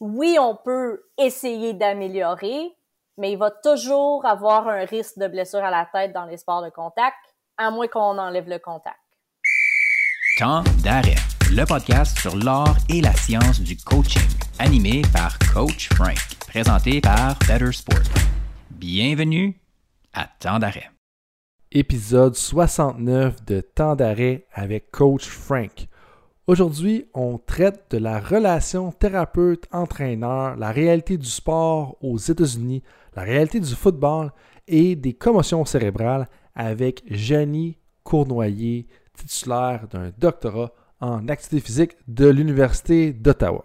oui, on peut essayer d'améliorer, mais il va toujours avoir un risque de blessure à la tête dans les sports de contact, à moins qu'on enlève le contact. Temps d'arrêt, le podcast sur l'art et la science du coaching, animé par Coach Frank, présenté par Better Sport. Bienvenue à Temps d'arrêt. Épisode 69 de Temps d'arrêt avec Coach Frank. Aujourd'hui, on traite de la relation thérapeute-entraîneur, la réalité du sport aux États-Unis, la réalité du football et des commotions cérébrales avec Jenny Cournoyer, titulaire d'un doctorat en activité physique de l'Université d'Ottawa.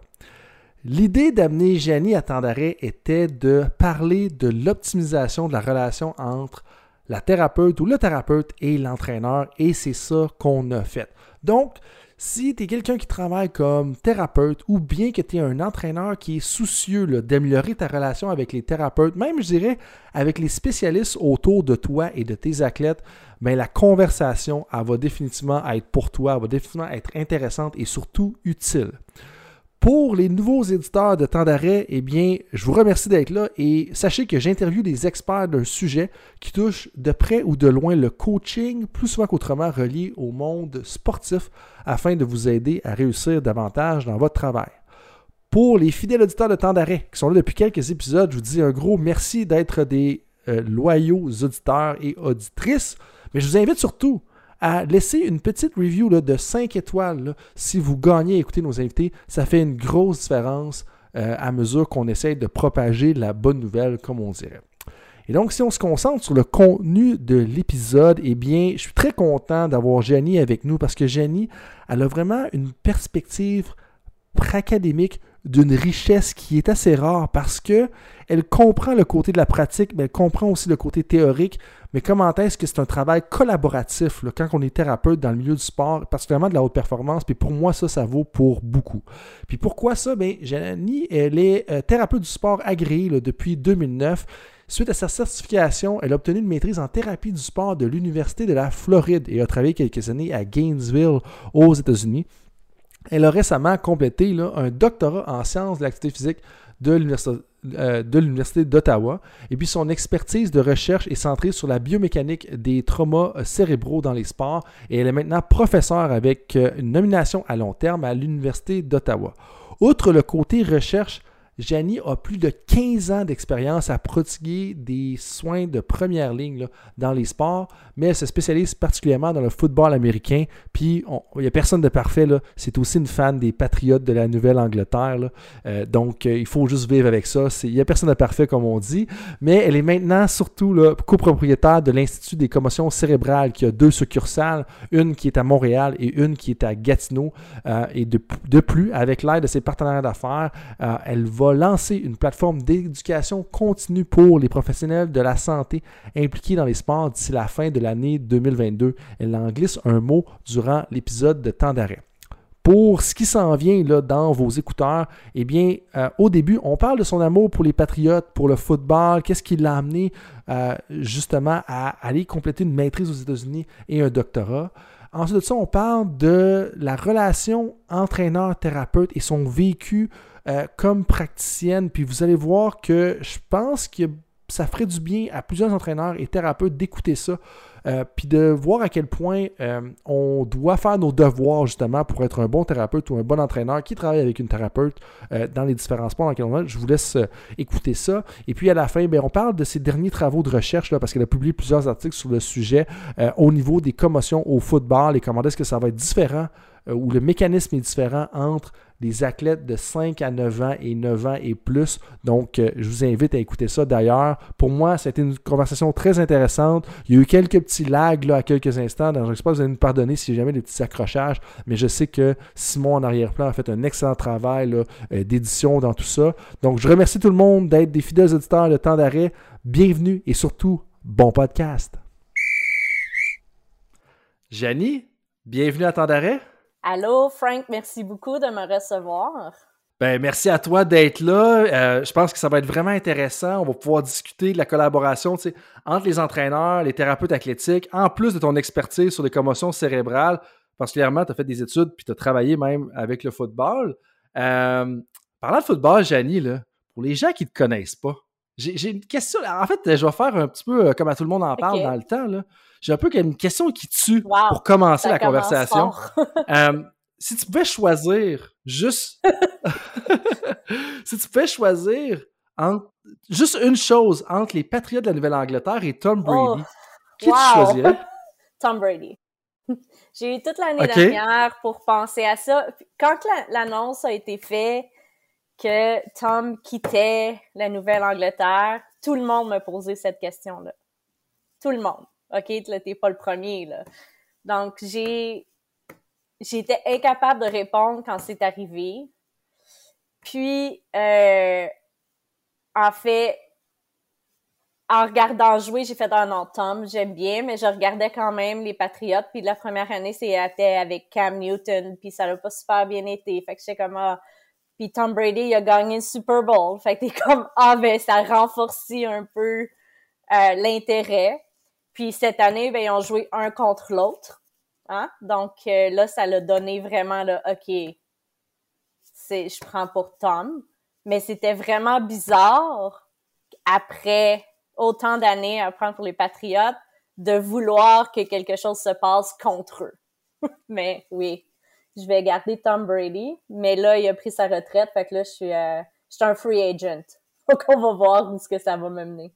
L'idée d'amener Jenny à d'arrêt était de parler de l'optimisation de la relation entre la thérapeute ou le thérapeute et l'entraîneur, et c'est ça qu'on a fait. Donc, si tu es quelqu'un qui travaille comme thérapeute ou bien que tu es un entraîneur qui est soucieux d'améliorer ta relation avec les thérapeutes, même je dirais avec les spécialistes autour de toi et de tes athlètes, ben, la conversation va définitivement être pour toi, elle va définitivement être intéressante et surtout utile. Pour les nouveaux éditeurs de temps d'arrêt, eh bien, je vous remercie d'être là et sachez que j'interviewe des experts d'un sujet qui touche de près ou de loin le coaching, plus souvent qu'autrement relié au monde sportif, afin de vous aider à réussir davantage dans votre travail. Pour les fidèles auditeurs de temps d'arrêt qui sont là depuis quelques épisodes, je vous dis un gros merci d'être des euh, loyaux auditeurs et auditrices, mais je vous invite surtout à laisser une petite review de 5 étoiles si vous gagnez à écouter nos invités. Ça fait une grosse différence euh, à mesure qu'on essaye de propager la bonne nouvelle, comme on dirait. Et donc, si on se concentre sur le contenu de l'épisode, eh bien, je suis très content d'avoir Jenny avec nous parce que Jenny, elle a vraiment une perspective académique d'une richesse qui est assez rare parce que elle comprend le côté de la pratique, mais elle comprend aussi le côté théorique. Mais comment est-ce que c'est un travail collaboratif quand on est thérapeute dans le milieu du sport, particulièrement de la haute performance. Puis pour moi, ça, ça vaut pour beaucoup. Puis pourquoi ça? Bien, Janani, elle est euh, thérapeute du sport agréée depuis 2009. Suite à sa certification, elle a obtenu une maîtrise en thérapie du sport de l'Université de la Floride et a travaillé quelques années à Gainesville aux États-Unis. Elle a récemment complété un doctorat en sciences de l'activité physique euh, de l'Université d'Ottawa. Et puis son expertise de recherche est centrée sur la biomécanique des traumas cérébraux dans les sports. Et elle est maintenant professeure avec euh, une nomination à long terme à l'Université d'Ottawa. Outre le côté recherche, Janie a plus de 15 ans d'expérience à prodiguer des soins de première ligne dans les sports, mais elle se spécialise particulièrement dans le football américain. Puis, il n'y a personne de parfait. C'est aussi une fan des Patriotes de la Nouvelle-Angleterre. Euh, donc, euh, il faut juste vivre avec ça. Il n'y a personne de parfait, comme on dit. Mais elle est maintenant surtout copropriétaire de l'Institut des commotions cérébrales, qui a deux succursales, une qui est à Montréal et une qui est à Gatineau. Euh, et de, de, plus, avec l'aide de ses partenaires d'affaires, elle va lancer une plateforme d'éducation continue pour les professionnels de la santé impliqués dans les sports d'ici la fin de l'année 2022. Elle en glisse un mot durant l'épisode de temps d'arrêt. Pour ce qui s'en vient là, dans vos écouteurs, eh bien, euh, au début, on parle de son amour pour les Patriotes, pour le football, qu'est-ce qui l'a amené euh, justement à aller compléter une maîtrise aux États-Unis et un doctorat? Ensuite de ça, on parle de la relation entraîneur-thérapeute et son vécu euh, comme praticienne. Puis vous allez voir que je pense que ça ferait du bien à plusieurs entraîneurs et thérapeutes d'écouter ça. Euh, puis de voir à quel point euh, on doit faire nos devoirs justement pour être un bon thérapeute ou un bon entraîneur qui travaille avec une thérapeute dans les différents sports dans lesquels on est. Je vous laisse écouter ça. Et puis à la fin, bien, on parle de ses derniers travaux de recherche là, parce qu'elle a publié plusieurs articles sur le sujet au niveau des commotions au football et comment est-ce que ça va être différent ou le mécanisme est différent entre des athlètes de 5 à 9 ans et 9 ans et plus. Donc, euh, je vous invite à écouter ça. D'ailleurs, pour moi, c'était une conversation très intéressante. Il y a eu quelques petits lags là, à quelques instants. Donc, j'espère que vous allez nous pardonner si jamais des petits accrochages. Mais je sais que Simon en arrière-plan a fait un excellent travail euh, d'édition dans tout ça. Donc, je remercie tout le monde d'être des fidèles auditeurs de temps d'arrêt. Bienvenue et surtout, bon podcast. Janie, bienvenue à temps d'arrêt. Allô, Frank, merci beaucoup de me recevoir. Ben, merci à toi d'être là. Euh, je pense que ça va être vraiment intéressant. On va pouvoir discuter de la collaboration entre les entraîneurs, les thérapeutes athlétiques, en plus de ton expertise sur les commotions cérébrales. Particulièrement, tu as fait des études puis tu as travaillé même avec le football. Euh, Parlant de football, Janie, pour les gens qui ne te connaissent pas, j'ai une question. En fait, je vais faire un petit peu euh, comme à tout le monde en parle dans le temps. J'ai un peu une question qui tue pour commencer la conversation. Euh, si tu pouvais choisir juste. si tu pouvais choisir juste une chose entre les Patriots de la Nouvelle-Angleterre et Tom Brady, oh, qui tu choisirais? Tom Brady. J'ai eu toute l'année dernière pour penser à ça. Quand l'annonce a été faite que Tom quittait la Nouvelle-Angleterre, tout le monde m'a posé cette question-là. Tout le monde. OK, t'es pas le premier, là. Donc, j'ai, j'étais incapable de répondre quand c'est arrivé. Puis, euh, en fait, en regardant jouer, j'ai fait un nom Tom, j'aime bien, mais je regardais quand même les Patriotes. Puis la première année, c'était avec Cam Newton, puis ça n'a pas super bien été. Fait que j'étais comme ah. Puis Tom Brady, il a gagné le Super Bowl. Fait que t'es comme ah ben ça renforce un peu euh, l'intérêt. Puis cette année, ben ils ont joué un contre l'autre. Hein? Donc euh, là, ça l'a donné vraiment là, ok, c'est je prends pour Tom. Mais c'était vraiment bizarre après autant d'années à prendre pour les Patriotes de vouloir que quelque chose se passe contre eux. mais oui, je vais garder Tom Brady, mais là, il a pris sa retraite, fait que là, je suis, euh, je suis un free agent. Donc, on va voir où ce que ça va me mener.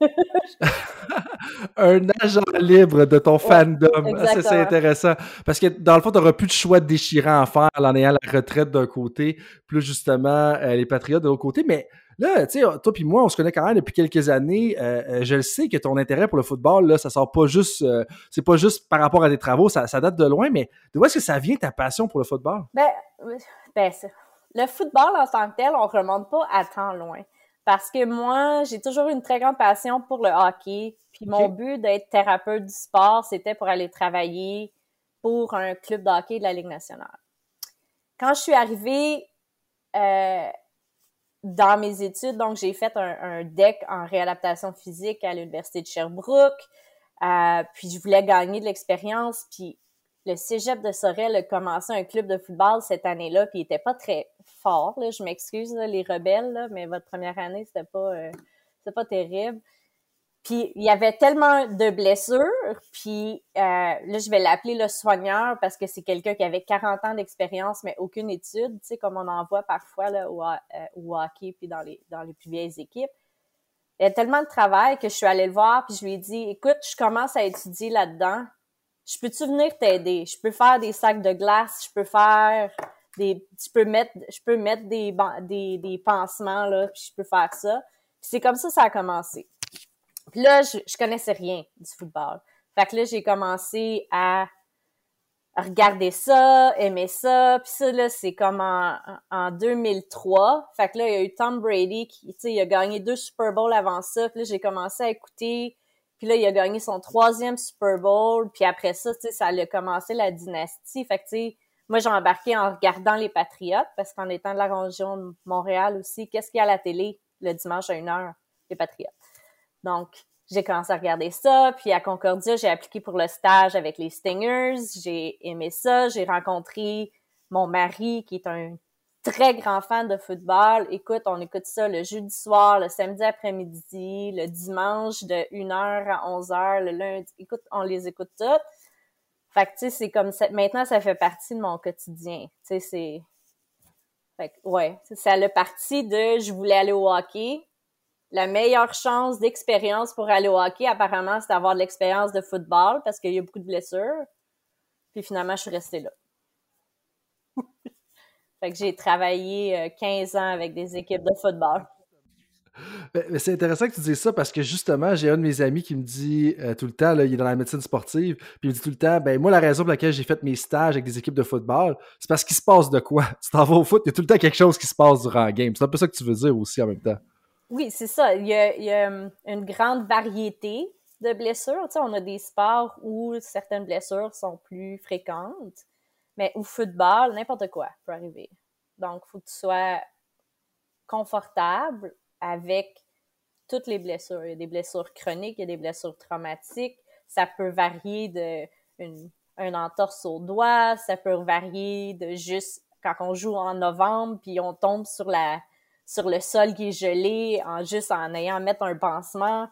un agent libre de ton fandom. Ah, c'est intéressant. Parce que dans le fond, tu n'auras plus de choix déchirant à faire en ayant la retraite d'un côté, plus justement euh, les Patriotes de l'autre côté. Mais là, tu sais, toi puis moi, on se connaît quand même depuis quelques années. Euh, euh, je le sais que ton intérêt pour le football, là, ça sort pas juste, c'est pas juste par rapport à des travaux, ça, date de loin, mais de où est-ce que ça vient ta passion pour le football? Ben, ben le football en tant que tel, on remonte pas à tant loin. Parce que moi, j'ai toujours une très grande passion pour le hockey. Puis mon but d'être thérapeute du sport, c'était pour aller travailler pour un club de hockey de la Ligue nationale. Quand je suis arrivée euh, dans mes études, donc j'ai fait un, un, DEC en réadaptation physique à l'Université de Sherbrooke. Euh, puis je voulais gagner de l'expérience. Puis le cégep de Sorel a commencé un club de football cette année-là, puis il était pas très fort. Je m'excuse, les rebelles, mais votre première année, c'était pas, euh, pas terrible. Puis il y avait tellement de blessures, puis euh, là, je vais l'appeler le soigneur parce que c'est quelqu'un qui avait 40 ans d'expérience, mais aucune étude, tu comme on en voit parfois là, au, euh, hockey, puis dans les, dans les plus vieilles équipes. Il y a tellement de travail que je suis allée le voir, puis je lui ai dit, écoute, je commence à étudier là-dedans je peux-tu venir t'aider? Je peux faire des sacs de glace, je peux faire des, je peux mettre, je peux mettre des, des, des pansements, là, puis je peux faire ça. c'est comme ça ça a commencé. Puis là, je, je connaissais rien du football. Fait que là, j'ai commencé à regarder ça, aimer ça. Puis ça, là, c'est comme en, en 2003. Fait que là, il y a eu Tom Brady qui, tu sais, il a gagné deux Super Bowls avant ça. Puis là, j'ai commencé à écouter puis là, il a gagné son troisième Super Bowl. Puis après ça, tu sais, ça a commencé la dynastie. Fait que, tu sais, moi, j'ai embarqué en regardant les Patriotes, parce qu'en étant de la région de Montréal aussi, qu'est-ce qu'il y a à la télé le dimanche à 1h? Les Patriotes? Donc, j'ai commencé à regarder ça. Puis à Concordia, j'ai appliqué pour le stage avec les Stingers. J'ai aimé ça. J'ai rencontré mon mari, qui est un très grand fan de football. Écoute, on écoute ça le jeudi soir, le samedi après-midi, le dimanche de 1h à 11h, le lundi. Écoute, on les écoute toutes. Fait que, tu sais, c'est comme ça. Maintenant, ça fait partie de mon quotidien. Tu sais, c'est. Fait que, ouais. Ça le parti de je voulais aller au hockey. La meilleure chance d'expérience pour aller au hockey, apparemment, c'est d'avoir de l'expérience de football parce qu'il y a beaucoup de blessures. Puis finalement, je suis restée là. Fait que j'ai travaillé 15 euh, ans avec des équipes de football. c'est intéressant que tu dises ça parce que justement, j'ai un de mes amis qui me dit euh, tout le temps, là, il est dans la médecine sportive, puis il me dit tout le temps, ben moi, la raison pour laquelle j'ai fait mes stages avec des équipes de football, c'est parce qu'il se passe de quoi? Tu t'en vas au foot, il y a tout le temps quelque chose qui se passe durant la game. C'est un peu ça que tu veux dire aussi en même temps. Oui, c'est ça. Il y, a, il y a, hum, une grande variété de blessures. Tu sais, on a des sports où certaines blessures sont plus fréquentes. Mais au football, n'importe quoi peut arriver. Donc, il faut que tu sois confortable avec toutes les blessures. Il y a des blessures chroniques, il y a des blessures traumatiques. Ça peut varier de une, un entorse au doigt, ça peut varier de juste quand on joue en novembre, puis on tombe sur la sur le sol qui est gelé, en juste en ayant à mettre un pansement,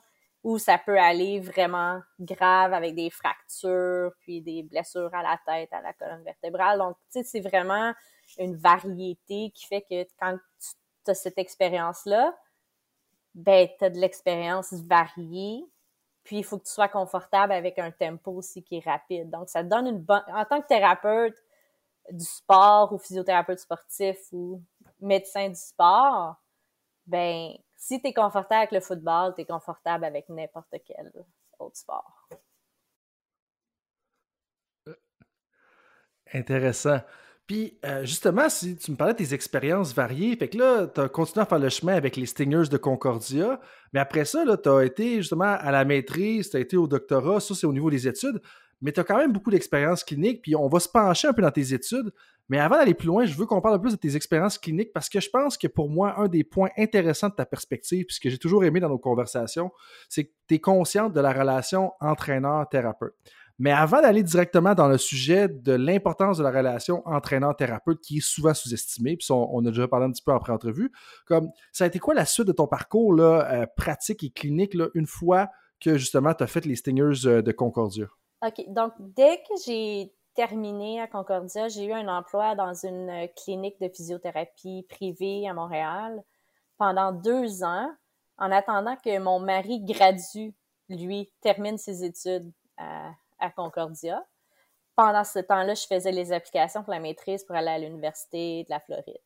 où ça peut aller vraiment grave avec des fractures, puis des blessures à la tête, à la colonne vertébrale. Donc, tu sais, c'est vraiment une variété qui fait que quand tu as cette expérience-là, ben, tu as de l'expérience variée, puis il faut que tu sois confortable avec un tempo aussi qui est rapide. Donc, ça donne une bonne... En tant que thérapeute du sport ou physiothérapeute sportif ou médecin du sport, ben, si tu es confortable avec le football, tu es confortable avec n'importe quel autre sport. Intéressant. Puis, euh, justement, si tu me parlais de tes expériences variées, fait que là, tu as continué à faire le chemin avec les Stingers de Concordia, mais après ça, tu as été justement à la maîtrise, tu as été au doctorat, ça c'est au niveau des études, mais tu as quand même beaucoup d'expériences cliniques, puis on va se pencher un peu dans tes études. Mais avant d'aller plus loin, je veux qu'on parle un peu plus de tes expériences cliniques parce que je pense que pour moi, un des points intéressants de ta perspective, puis ce que j'ai toujours aimé dans nos conversations, c'est que tu es consciente de la relation entraîneur-thérapeute. Mais avant d'aller directement dans le sujet de l'importance de la relation entraîneur-thérapeute qui est souvent sous-estimée, puis on, a déjà parlé un petit peu après entrevue, comme ça a été quoi la suite de ton parcours là, euh, pratique et clinique une fois que justement tu as fait les Stingers euh, de Concordia? OK. Donc, dès que j'ai terminé à Concordia, j'ai eu un emploi dans une clinique de physiothérapie privée à Montréal pendant deux ans, en attendant que mon mari gradue, lui, termine ses études à, à Concordia. Pendant ce temps-là, je faisais les applications pour la maîtrise pour aller à l'Université de la Floride.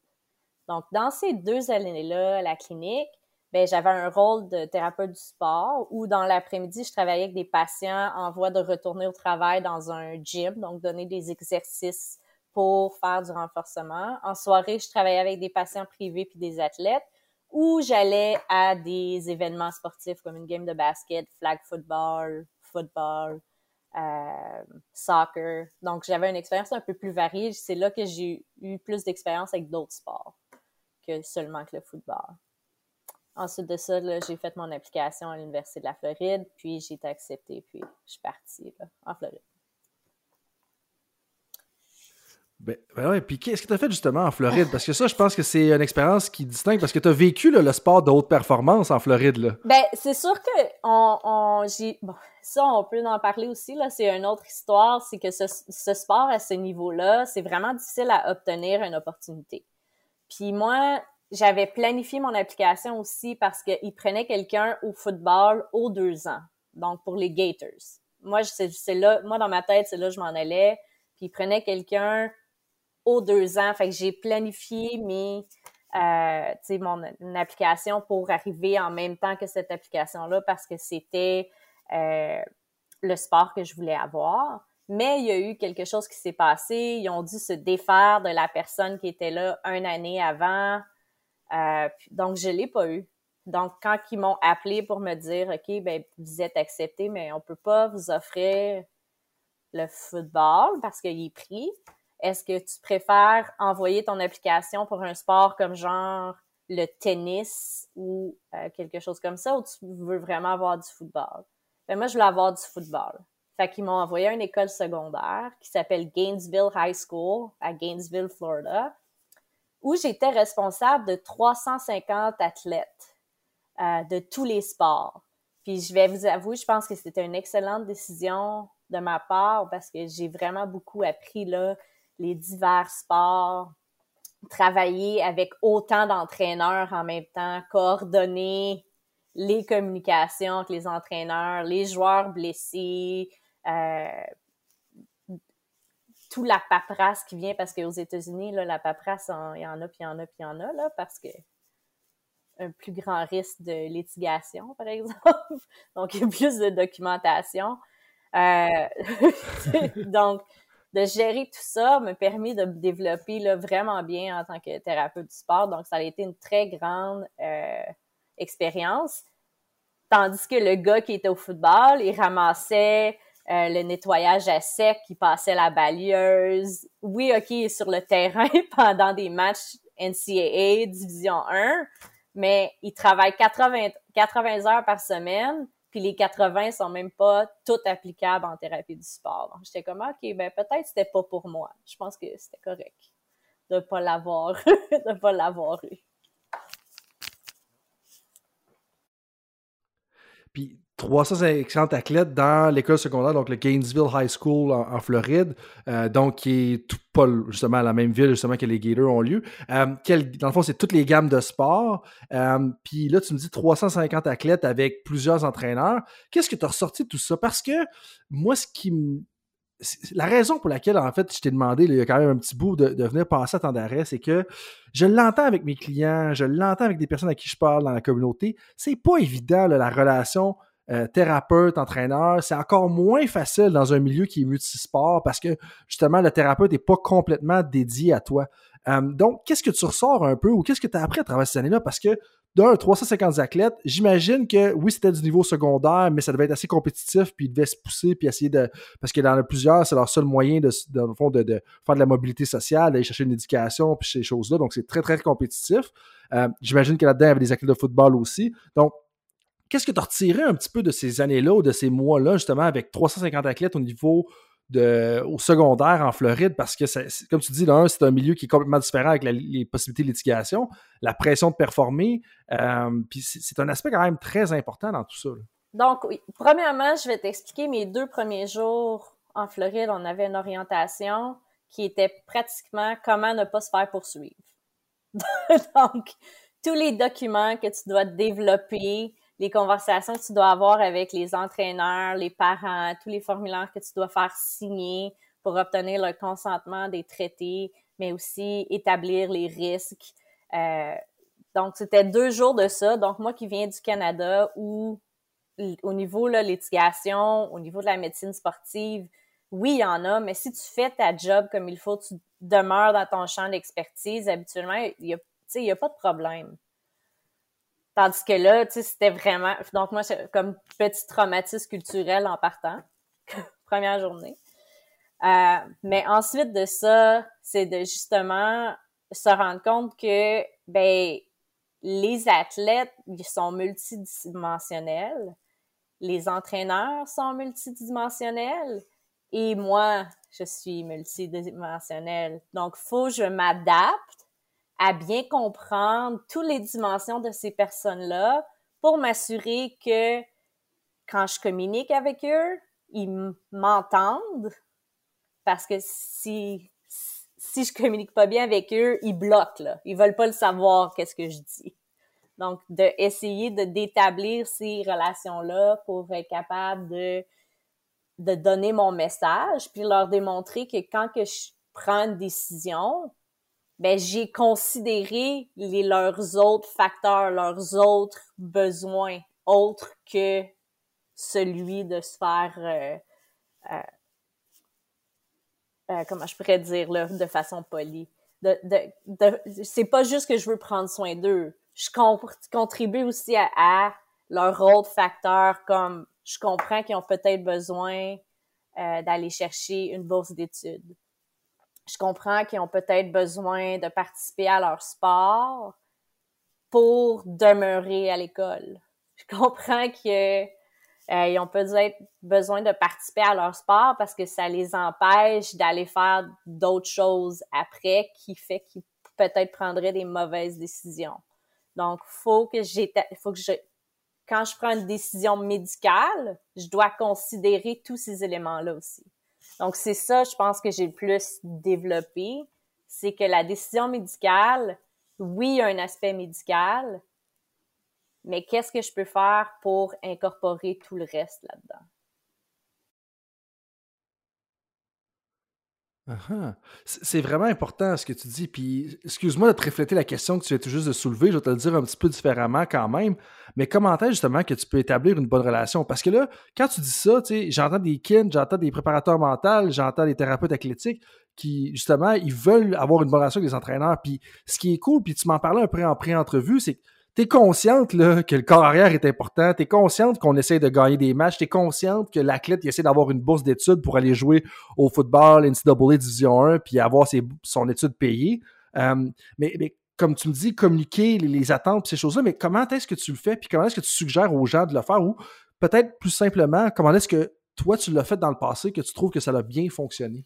Donc, dans ces deux années-là, la clinique, ben, j'avais un rôle de thérapeute du sport où dans l'après-midi, je travaillais avec des patients en voie de retourner au travail dans un gym, donc donner des exercices pour faire du renforcement. En soirée, je travaillais avec des patients privés puis des athlètes où j'allais à des événements sportifs comme une game de basket, flag football, football, euh, soccer. Donc, j'avais une expérience un peu plus variée. C'est là que j'ai eu plus d'expérience avec d'autres sports que seulement que le football. Ensuite de ça, j'ai fait mon application à l'Université de la Floride, puis j'ai été acceptée, puis je suis partie en Floride. Ben, ben ouais, puis qu'est-ce que tu as fait justement en Floride? Parce que ça, je pense que c'est une expérience qui distingue, parce que tu as vécu le sport de haute performance en Floride. Là. Ben, c'est sûr que on, on bon, ça, on peut en parler aussi, là, c'est une autre histoire, c'est que ce, ce sport à ce niveau-là, c'est vraiment difficile à obtenir une opportunité. Puis moi, j'avais planifié mon application aussi parce qu'il prenait quelqu'un au football aux deux ans, donc pour les Gators. Moi, c'est là, moi dans ma tête, c'est là que je m'en allais. Puis il prenait quelqu'un aux deux ans, fait que j'ai planifié mes, euh, mon application pour arriver en même temps que cette application-là parce que c'était euh, le sport que je voulais avoir. Mais il y a eu quelque chose qui s'est passé. Ils ont dû se défaire de la personne qui était là une année avant. Euh, donc, je l'ai pas eu. Donc, quand ils m'ont appelé pour me dire, OK, ben, vous êtes accepté, mais on peut pas vous offrir le football parce qu'il est pris. Est-ce que tu préfères envoyer ton application pour un sport comme genre le tennis ou euh, quelque chose comme ça ou tu veux vraiment avoir du football? Ben, moi, je voulais avoir du football. Fait qu'ils m'ont envoyé à une école secondaire qui s'appelle Gainesville High School à Gainesville, Florida où j'étais responsable de 350 athlètes euh, de tous les sports. Puis je vais vous avouer, je pense que c'était une excellente décision de ma part parce que j'ai vraiment beaucoup appris là les divers sports, travailler avec autant d'entraîneurs en même temps, coordonner les communications avec les entraîneurs, les joueurs blessés, euh, tout la paperasse qui vient parce qu'aux États-Unis, là, la paperasse, il y en a, puis il y en a, puis il y en a, là, parce que un plus grand risque de litigation, par exemple. Donc, il y a plus de documentation. Euh, donc, de gérer tout ça m'a permis de me développer là, vraiment bien en tant que thérapeute du sport. Donc, ça a été une très grande euh, expérience. Tandis que le gars qui était au football, il ramassait euh, le nettoyage à sec, qui passait la balieuse. Oui, OK, sur le terrain pendant des matchs NCAA Division 1, mais il travaille 80, 80 heures par semaine, puis les 80 sont même pas toutes applicables en thérapie du sport. Donc, j'étais comme, OK, ben peut-être c'était pas pour moi. Je pense que c'était correct. de pas l'avoir de pas l'avoir eu. Puis 350 athlètes dans l'école secondaire, donc le Gainesville High School en, Floride, euh, donc qui est tout, pas justement la même ville justement que les Gators ont lieu. Euh, dans le fond, c'est toutes les gammes de sport. Euh, puis là, tu me dis 350 athlètes avec plusieurs entraîneurs. Qu'est-ce que tu as ressorti de tout ça? Parce que moi, ce qui me la raison pour laquelle, en fait, je t'ai demandé, il y a quand même un petit bout de, venir passer à temps d'arrêt, c'est que je l'entends avec mes clients, je l'entends avec des personnes à qui je parle dans la communauté. C'est pas évident, la relation euh, thérapeute, entraîneur, c'est encore moins facile dans un milieu qui est multisport parce que justement, le thérapeute n'est pas complètement dédié à toi. Euh, donc, qu'est-ce que tu ressors un peu ou qu'est-ce que tu as appris à travers cette année-là? Parce que d'un, 350 athlètes, j'imagine que oui, c'était du niveau secondaire, mais ça devait être assez compétitif, puis ils devaient se pousser, puis essayer de. Parce en a plusieurs, c'est leur seul moyen de, fond, de, faire de la mobilité sociale, d'aller chercher une éducation, puis ces choses-là. Donc, c'est très, très compétitif. Euh, j'imagine que là-dedans, il y avait des athlètes de football aussi. Donc, Qu'est-ce que tu as retiré un petit peu de ces années-là ou de ces mois-là, justement, avec 350 athlètes au niveau de, au secondaire en Floride? Parce que, comme tu dis, là, c'est un milieu qui est complètement différent avec les possibilités de litigation, la pression de performer. Euh, puis c'est un aspect quand même très important dans tout ça. Donc. Premièrement, je vais t'expliquer mes deux premiers jours en Floride. On avait une orientation qui était pratiquement comment ne pas se faire poursuivre. Donc, tous les documents que tu dois développer, les conversations que tu dois avoir avec les entraîneurs, les parents, tous les formulaires que tu dois faire signer pour obtenir le consentement des traités, mais aussi établir les risques. Euh, donc, c'était deux jours de ça. Donc, moi qui viens du Canada, où au niveau de litigation, au niveau de la médecine sportive, oui, il y en a, mais si tu fais ta job comme il faut, tu demeures dans ton champ d'expertise, habituellement, il n'y a, a pas de problème. Tandis que là, tu sais, c'était vraiment... Donc moi, comme petit traumatisme culturel en partant. Première journée. Euh, mais ensuite de ça, c'est de justement se rendre compte que, ben, les athlètes, ils sont multidimensionnels. Les entraîneurs sont multidimensionnels. Et moi, je suis multidimensionnel. Donc, faut que je m'adapte à bien comprendre toutes les dimensions de ces personnes-là pour m'assurer que quand je communique avec eux, ils m'entendent parce que si si je communique pas bien avec eux, ils bloquent là, ils veulent pas le savoir qu'est-ce que je dis. Donc de essayer de d'établir ces relations-là pour être capable de de donner mon message puis leur démontrer que quand que je prends une décision, ben j'ai considéré les leurs autres facteurs, leurs autres besoins autres que celui de se faire euh, euh, euh, comment je pourrais dire là de façon polie. De, de, c'est pas juste que je veux prendre soin d'eux. Je contribue aussi à, à leurs autres facteurs comme je comprends qu'ils ont peut-être besoin d'aller chercher une bourse d'études je comprends qu'ils ont peut-être besoin de participer à leur sport pour demeurer à l'école. Je comprends qu'ils euh, ont peut-être besoin de participer à leur sport parce que ça les empêche d'aller faire d'autres choses après qui fait qu'ils peut-être prendraient des mauvaises décisions. Donc, faut que j'ai, faut que je, quand je prends une décision médicale, je dois considérer tous ces éléments-là aussi. Donc, c'est ça, je pense que j'ai le plus développé. C'est que la décision médicale, oui, il y a un aspect médical, mais qu'est-ce que je peux faire pour incorporer tout le reste là-dedans? Uh-huh. C'est vraiment important ce que tu dis. Puis, excuse-moi de te refléter la question que tu viens tout juste de soulever. Je vais te le dire un petit peu différemment quand même. Mais comment est justement que tu peux établir une bonne relation? Parce que là, quand tu dis ça, j'entends des kins, j'entends des préparateurs mentaux, j'entends des thérapeutes athlétiques qui, justement, ils veulent avoir une bonne relation avec les entraîneurs. Puis, ce qui est cool, puis tu m'en parlais un peu en pré-entrevue, c'est que t'es consciente là, que le corps arrière est important, t'es consciente qu'on essaie de gagner des matchs, t'es consciente que l'athlète essaie d'avoir une bourse d'études pour aller jouer au football, NCAA Division 1, puis avoir son étude payée. Euh, mais, comme tu me dis, communiquer les, attentes, ces choses-là, mais comment est-ce que tu le fais, puis comment est-ce que tu suggères aux gens de le faire, ou peut-être plus simplement, comment est-ce que toi, tu l'as fait dans le passé, que tu trouves que ça a bien fonctionné?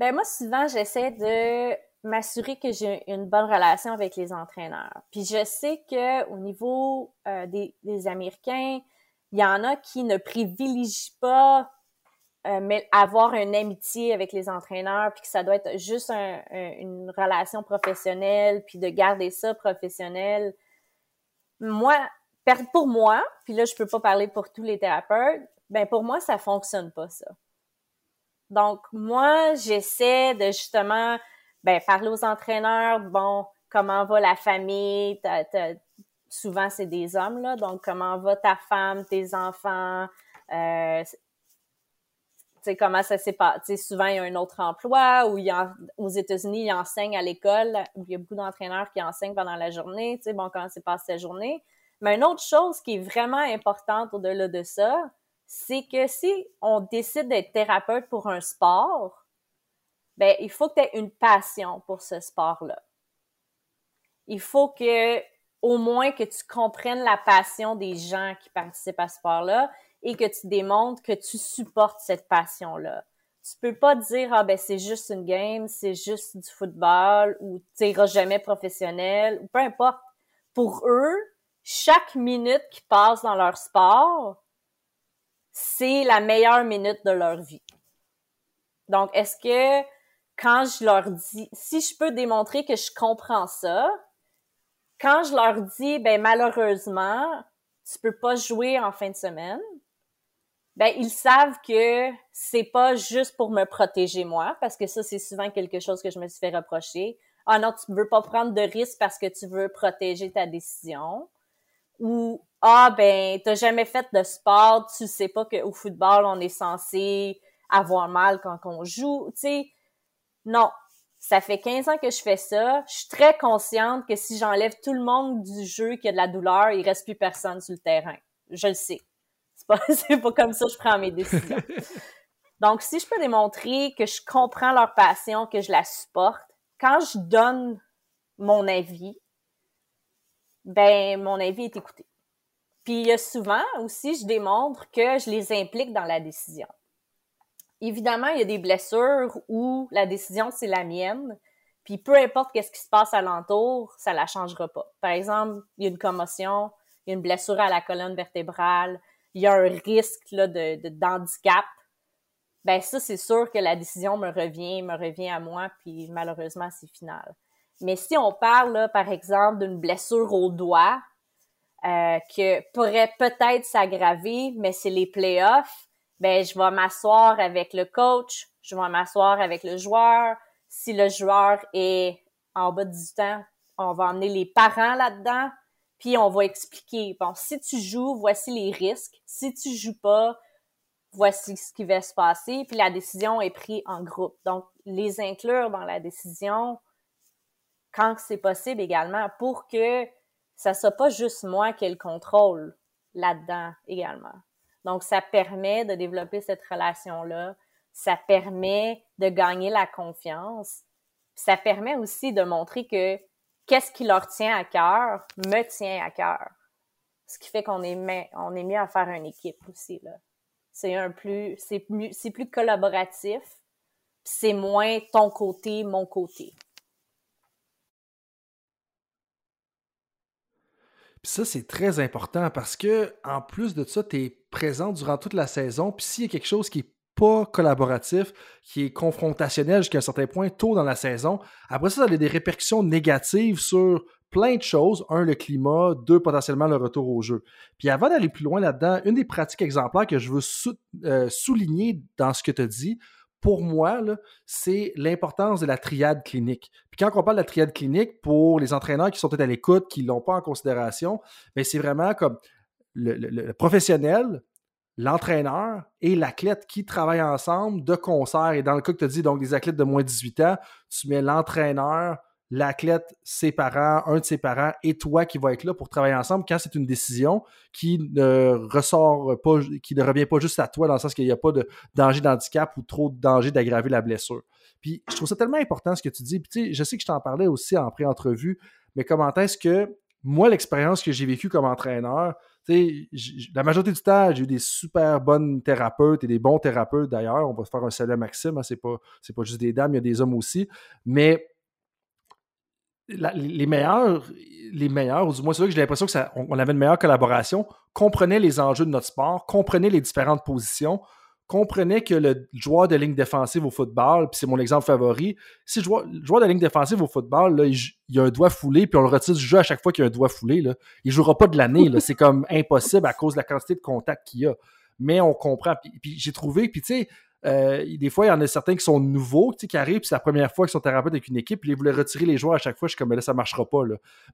Ben moi, souvent, j'essaie de m'assurer que j'ai une bonne relation avec les entraîneurs. Puis je sais que au niveau euh, des, des, Américains, il y en a qui ne privilégient pas euh, mais avoir une amitié avec les entraîneurs, puis que ça doit être juste une relation professionnelle, puis de garder ça professionnel. Moi, pour moi, puis là je peux pas parler pour tous les thérapeutes, ben pour moi ça fonctionne pas ça. Donc moi j'essaie de justement ben parler aux entraîneurs, bon comment va la famille, souvent c'est des hommes là, donc comment va ta femme, tes enfants, euh, sais, comment ça s'est passé. Souvent, il y a un autre emploi ou aux États-Unis, ils enseignent à l'école. Il y a beaucoup d'entraîneurs qui enseignent pendant la journée. Tu sais, bon, comment s'est passé la journée? Mais une autre chose qui est vraiment importante au-delà de ça, c'est que si on décide d'être thérapeute pour un sport, ben, il faut que tu aies une passion pour ce sport-là. Il faut que, au moins, que tu comprennes la passion des gens qui participent à ce sport-là et que tu démontres que tu supportes cette passion-là. Tu peux pas dire ah ben c'est juste une game, c'est juste du football ou tu iras jamais professionnel ou peu importe. Pour eux, chaque minute qui passe dans leur sport, c'est la meilleure minute de leur vie. Donc est-ce que quand je leur dis si je peux démontrer que je comprends ça, quand je leur dis ben malheureusement, tu peux pas jouer en fin de semaine, ben ils savent que c'est pas juste pour me protéger moi, parce que ça c'est souvent quelque chose que je me suis fait reprocher. Ah non, tu veux pas prendre de risques parce que tu veux protéger ta décision. Ou ah ben t'as jamais fait de sport, tu sais pas qu'au football on est censé avoir mal quand on joue. Tu sais, non. Ça fait 15 ans que je fais ça. Je suis très consciente que si j'enlève tout le monde du jeu qui a de la douleur, il reste plus personne sur le terrain. Je le sais. C'est pas, c'est pas comme ça que je prends mes décisions. Donc, si je peux démontrer que je comprends leur passion, que je la supporte, quand je donne mon avis, ben, mon avis est écouté. Puis, souvent aussi, je démontre que je les implique dans la décision. Évidemment, il y a des blessures où la décision, c'est la mienne. Puis, peu importe qu'est-ce qui se passe alentour, ça la changera pas. Par exemple, il y a une commotion, il y a une blessure à la colonne vertébrale, il y a un risque là, de, d'handicap, ben ça, c'est sûr que la décision me revient, me revient à moi, puis malheureusement, c'est final. Mais si on parle, là, par exemple, d'une blessure au doigt, euh, que pourrait peut-être s'aggraver, mais c'est les playoffs, ben je vais m'asseoir avec le coach, je vais m'asseoir avec le joueur. Si le joueur est en bas 18 ans, on va emmener les parents là-dedans puis on va expliquer, bon, si tu joues, voici les risques. Si tu joues pas, voici ce qui va se passer. Puis la décision est prise en groupe. Donc, les inclure dans la décision quand c'est possible également pour que ça soit pas juste moi qui ai le contrôle là-dedans également. Donc, ça permet de développer cette relation-là. Ça permet de gagner la confiance. Ça permet aussi de montrer que qu'est-ce qui leur tient à cœur me tient à cœur. Ce qui fait qu'on est, on est mis à faire une équipe aussi, là. C'est un plus, c'est c'est plus collaboratif, c'est moins ton côté, mon côté. Puis ça, c'est très important parce que, en plus de ça, tu es présent durant toute la saison. Puis s'il y a quelque chose qui est pas collaboratif, qui est confrontationnel jusqu'à un certain point tôt dans la saison. Après ça, ça a des répercussions négatives sur plein de choses. Un, le climat. Deux, potentiellement le retour au jeu. Puis avant d'aller plus loin là-dedans, une des pratiques exemplaires que je veux euh, souligner dans ce que tu dit, pour moi, c'est l'importance de la triade clinique. Puis quand on parle de la triade clinique, pour les entraîneurs qui sont peut-être à l'écoute, qui ne l'ont pas en considération, mais c'est vraiment comme le professionnel, l'entraîneur et l'athlète qui travaillent ensemble de concert. Et dans le cas que tu dit, donc des athlètes de moins de 18 ans, tu mets l'entraîneur, l'athlète, ses parents, un de ses parents et toi qui va être là pour travailler ensemble quand c'est une décision qui ne ressort pas, qui ne revient pas juste à toi dans le sens qu'il n'y a pas de danger d'handicap ou trop de danger d'aggraver la blessure. Puis je trouve ça tellement important ce que tu dis. Puis tu sais, je sais que je t'en parlais aussi en pré-entrevue, mais comment est-ce que moi, l'expérience que j'ai vécue comme entraîneur, la majorité du temps, j'ai eu des super bonnes thérapeutes et des bons thérapeutes d'ailleurs. On va faire un salut à Maxime, hein, c'est pas, pas juste des dames, il y a des hommes aussi. Mais les meilleurs, les meilleurs, ou du moins vrai que j'ai l'impression qu'on on avait une meilleure collaboration, comprenaient les enjeux de notre sport, comprenaient les différentes positions, comprenaient que le joueur de ligne défensive au football, puis c'est mon exemple favori, si le joueur, de ligne défensive au football, il, il, a un doigt foulé, puis on le retire du jeu à chaque fois qu'il a un doigt foulé, là, il jouera pas de l'année. C'est comme impossible à cause de la quantité de contacts qu'il a. Mais on comprend. Puis j'ai trouvé, puis tu sais, euh, des fois, il y en a certains qui sont nouveaux, qui arrivent, puis c'est la première fois qu'ils sont thérapeutes avec une équipe, puis ils voulaient retirer les joueurs à chaque fois. Je suis comme, là, ça marchera pas.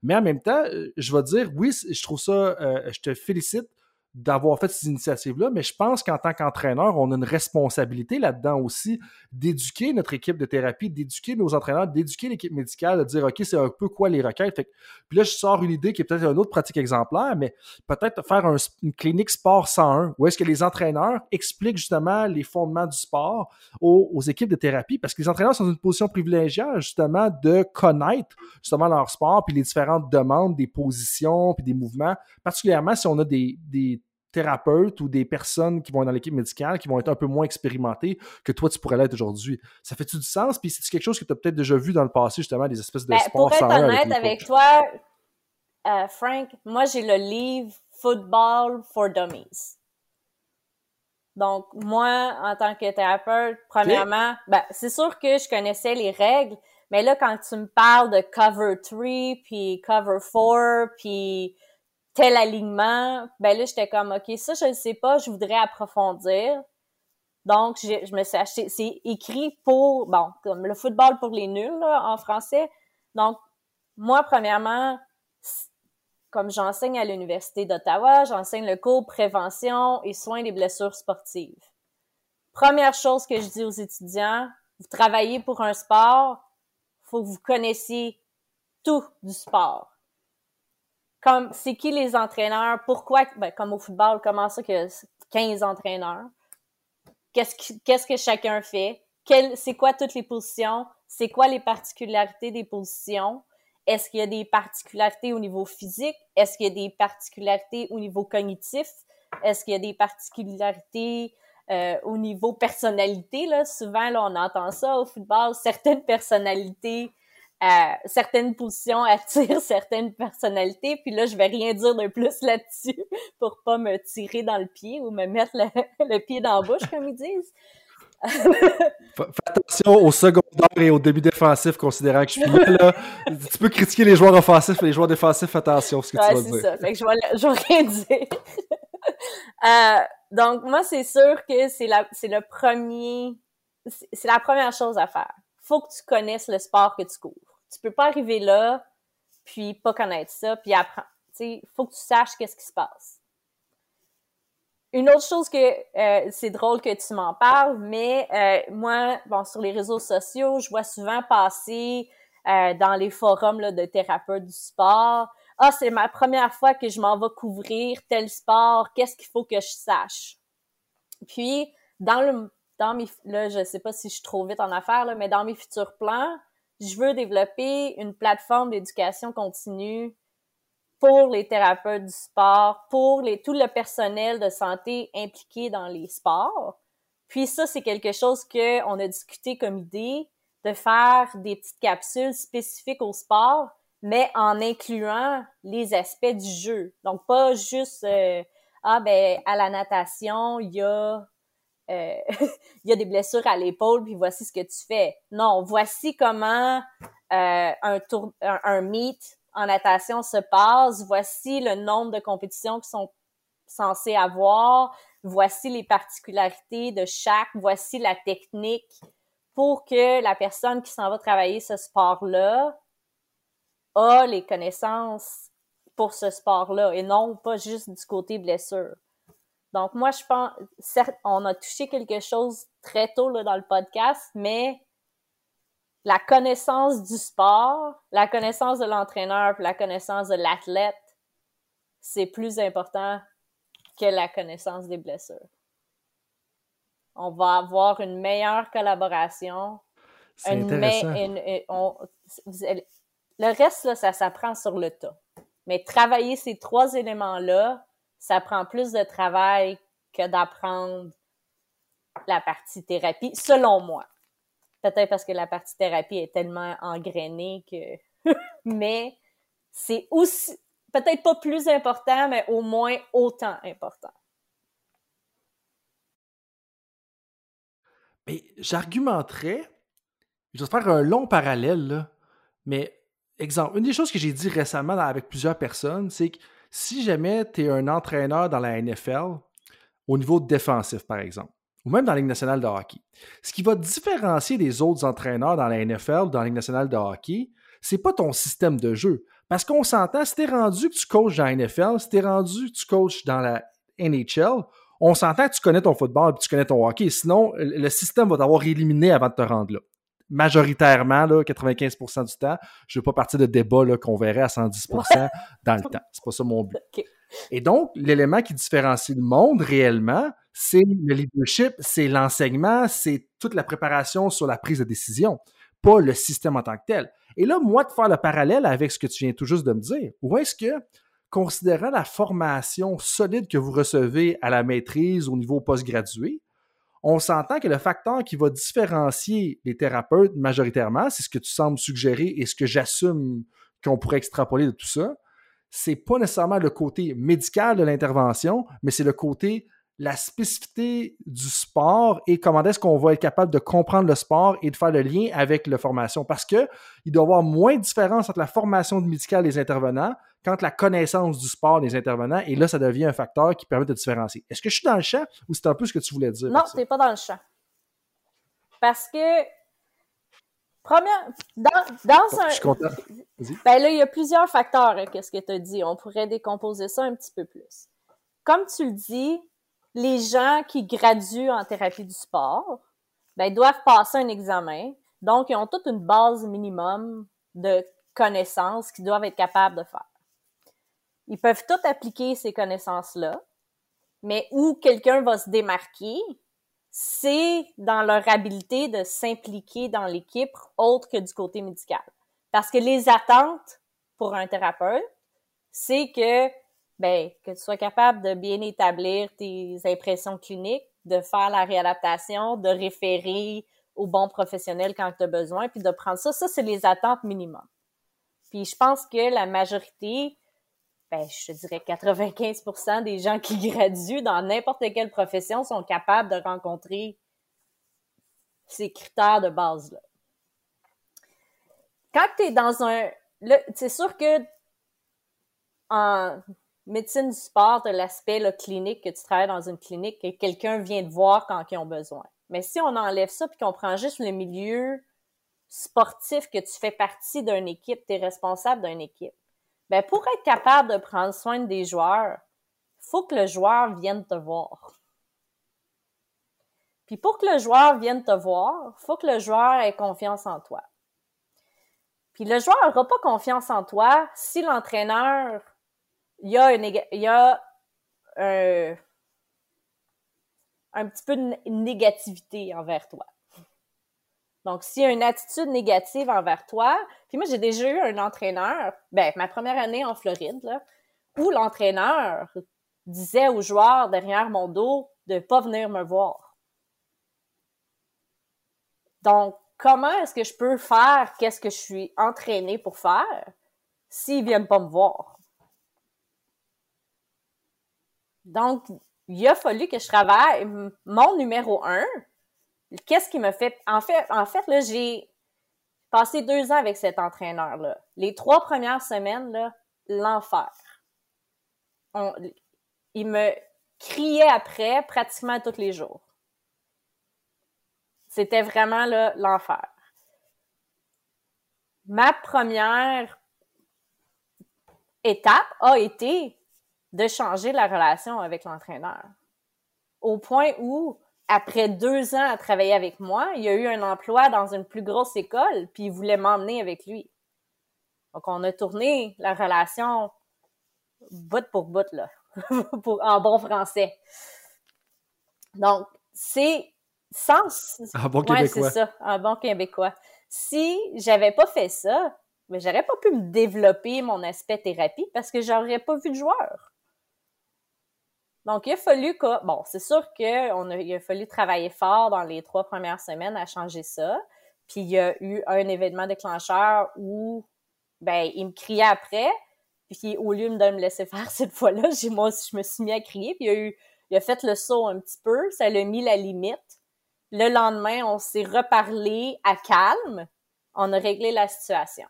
Mais en même temps, euh, je vais dire, oui, je trouve ça, euh, je te félicite d'avoir fait ces initiatives-là, mais je pense qu'en tant qu'entraîneur, on a une responsabilité là-dedans aussi d'éduquer notre équipe de thérapie, d'éduquer nos entraîneurs, d'éduquer l'équipe médicale, de dire, OK, c'est un peu quoi les requêtes. puis là, je sors une idée qui est peut-être une autre pratique exemplaire, mais peut-être faire une clinique sport 101, où est-ce que les entraîneurs expliquent justement les fondements du sport aux, équipes de thérapie, parce que les entraîneurs sont dans une position privilégiée, justement, de connaître justement leur sport, puis les différentes demandes, des positions, puis des mouvements, particulièrement si on a des thérapeutes ou des personnes qui vont être dans l'équipe médicale, qui vont être un peu moins expérimentées que toi, tu pourrais l'être aujourd'hui. Ça fait-tu du sens? Puis c'est quelque chose que tu as peut-être déjà vu dans le passé, justement, des espèces de ben, sports Pour être honnête avec, toi, euh, Frank, moi, j'ai le livre Football for Dummies. Donc, moi, en tant que thérapeute, premièrement, ben, c'est sûr que je connaissais les règles, mais là, quand tu me parles de cover 3, puis cover 4, puis tel alignement, ben là, j'étais comme, OK, ça, je ne sais pas, je voudrais approfondir. Donc, je, me suis acheté, c'est écrit pour, bon, comme le football pour les nuls, en français. Donc, moi, premièrement, comme j'enseigne à l'Université d'Ottawa, j'enseigne le cours prévention et soins des blessures sportives. Première chose que je dis aux étudiants, vous travaillez pour un sport, faut que vous connaissiez tout du sport comme c'est qui les entraîneurs, pourquoi, ben, comme au football, comment ça que 15 entraîneurs? Qu'est-ce, qu'est-ce que chacun fait? c'est quoi toutes les positions? C'est quoi les particularités des positions? Est-ce qu'il y a des particularités au niveau physique? Est-ce qu'il y a des particularités au niveau cognitif? Est-ce qu'il y a des particularités euh, au niveau personnalité? Là? Souvent, là, on entend ça au football. Certaines personnalités certaines positions attirent certaines personnalités, puis là, je vais rien dire de plus là-dessus pour pas me tirer dans le pied ou me mettre le, pied dans la bouche, comme ils disent. Fais attention au secondaire et au début défensif, considérant que je suis là. tu peux critiquer les joueurs offensifs, mais les joueurs défensifs, attention ce que tu vas dire. c'est ça. Fait que je vais, je vais rien dire. euh, donc, moi, c'est sûr que c'est la, c'est le premier, c'est la première chose à faire. Faut que tu connaisses le sport que tu cours tu peux pas arriver là, puis pas connaître ça, puis apprendre. Il faut que tu saches qu'est-ce qui se passe. Une autre chose que euh, c'est drôle que tu m'en parles, mais euh, moi, bon, sur les réseaux sociaux, je vois souvent passer euh, dans les forums là, de thérapeutes du sport. Ah, c'est ma première fois que je m'en vais couvrir tel sport. Qu'est-ce qu'il faut que je sache? Puis, dans le, dans mes, là, je sais pas si je suis trop vite en affaires, là, mais dans mes futurs plans, je veux développer une plateforme d'éducation continue pour les thérapeutes du sport, pour les, tout le personnel de santé impliqué dans les sports. Puis ça, c'est quelque chose qu'on a discuté comme idée, de faire des petites capsules spécifiques au sport, mais en incluant les aspects du jeu. Donc, pas juste, euh, ah ben, à la natation, il y a euh, il y a des blessures à l'épaule, puis voici ce que tu fais. Non, voici comment euh, un, tour, un, meet en natation se passe, voici le nombre de compétitions qui sont censées avoir, voici les particularités de chaque, voici la technique pour que la personne qui s'en va travailler ce sport-là a les connaissances pour ce sport-là et non pas juste du côté blessure. Donc, moi, je pense, certes, on a touché quelque chose très tôt là, dans le podcast, mais la connaissance du sport, la connaissance de l'entraîneur, la connaissance de l'athlète, c'est plus important que la connaissance des blessures. On va avoir une meilleure collaboration. C'est intéressant. le reste, là, ça s'apprend sur le tas. Mais travailler ces trois éléments-là, ça prend plus de travail que d'apprendre la partie thérapie, selon moi. Peut-être parce que la partie thérapie est tellement engrainée que mais c'est aussi, peut-être pas plus important, mais au moins autant important. Mais j'argumenterais, je vais faire un long parallèle, là, mais exemple, une des choses que j'ai dit récemment avec plusieurs personnes, c'est que si jamais tu es un entraîneur dans la NFL, au niveau défensif, par exemple, ou même dans la Ligue nationale de hockey, ce qui va différencier des autres entraîneurs dans la NFL ou dans la Ligue nationale de hockey, c'est pas ton système de jeu. Parce qu'on s'entend, si t'es rendu que tu coaches dans la NFL, si t'es rendu que tu coaches dans la NHL, on s'entend que tu connais ton football et tu connais ton hockey. Sinon, le système va t'avoir éliminé avant de te rendre là. Majoritairement, là, 95% du temps, je ne veux pas partir de débat qu'on verrait à 110% dans le temps. C'est pas ça mon but. Et donc, l'élément qui différencie le monde réellement, c'est le leadership, c'est l'enseignement, c'est toute la préparation sur la prise de décision, pas le système en tant que tel. Et là, moi, de faire le parallèle avec ce que tu viens tout juste de me dire, où est-ce que, considérant la formation solide que vous recevez à la maîtrise au niveau postgradué, on s'entend que le facteur qui va différencier les thérapeutes majoritairement, c'est ce que tu sembles suggérer et ce que j'assume qu'on pourrait extrapoler de tout ça, c'est pas nécessairement le côté médical de l'intervention, mais c'est le côté la spécificité du sport et comment est-ce qu'on va être capable de comprendre le sport et de faire le lien avec la formation. Parce qu'il doit y avoir moins de différence entre la formation médicale des intervenants qu'entre la connaissance du sport des intervenants. Et là, ça devient un facteur qui permet de différencier. Est-ce que je suis dans le champ ou c'est un peu ce que tu voulais dire? Non, tu n'es pas dans le champ. Parce que, première, dans, dans un. Je suis content. Ben là, il y a plusieurs facteurs, hein, qu'est-ce que tu as dit. On pourrait décomposer ça un petit peu plus. Comme tu le dis, les gens qui graduent en thérapie du sport, ben, doivent passer un examen. Donc, ils ont toute une base minimum de connaissances qu'ils doivent être capables de faire. Ils peuvent tout appliquer ces connaissances-là, mais où quelqu'un va se démarquer, c'est dans leur habileté de s'impliquer dans l'équipe autre que du côté médical. Parce que les attentes pour un thérapeute, c'est que ben, que tu sois capable de bien établir tes impressions cliniques, de faire la réadaptation, de référer au bon professionnel quand tu as besoin, puis de prendre ça. Ça, c'est les attentes minimum. Puis je pense que la majorité, ben, je dirais 95% des gens qui graduent dans n'importe quelle profession sont capables de rencontrer ces critères de base-là. Quand tu es dans un... C'est sûr que en médecine du sport, de l'aspect clinique, que tu travailles dans une clinique, que quelqu'un vient te voir quand ils ont besoin. Mais si on enlève ça puis qu'on prend juste le milieu sportif, que tu fais partie d'une équipe, tu es responsable d'une équipe, ben pour être capable de prendre soin des joueurs, faut que le joueur vienne te voir. Puis pour que le joueur vienne te voir, faut que le joueur ait confiance en toi. Puis le joueur n'aura pas confiance en toi si l'entraîneur il y a, une, il y a un, un petit peu de négativité envers toi. Donc, s'il y a une attitude négative envers toi, puis moi, j'ai déjà eu un entraîneur, ben, ma première année en Floride, là, où l'entraîneur disait aux joueurs derrière mon dos de pas venir me voir. Donc, comment est-ce que je peux faire qu'est-ce que je suis entraîné pour faire s'ils viennent pas me voir? Donc, il a fallu que je travaille mon numéro un. Qu'est-ce qui me fait... En fait, en fait j'ai passé deux ans avec cet entraîneur-là. Les trois premières semaines, l'enfer. il me criait après pratiquement tous les jours. C'était vraiment l'enfer. Ma première étape a été de changer la relation avec l'entraîneur. Au point où, après deux ans à travailler avec moi, il y a eu un emploi dans une plus grosse école, puis il voulait m'emmener avec lui. Donc, on a tourné la relation bout pour bout, là, en bon français. Donc, c'est sans... Un bon ouais, c'est ça, un bon québécois. Si j'avais pas fait ça, mais ben, j'aurais pas pu me développer mon aspect thérapie parce que j'aurais pas vu de joueur. Donc, il a fallu que, bon, c'est sûr qu'il a, a fallu travailler fort dans les trois premières semaines à changer ça. Puis il y a eu un événement déclencheur où ben, il me criait après. Puis au lieu de me laisser faire cette fois-là, j'ai moi je me suis mis à crier. Puis il a eu, il a fait le saut un petit peu, ça l'a mis la limite. Le lendemain, on s'est reparlé à calme. On a réglé la situation.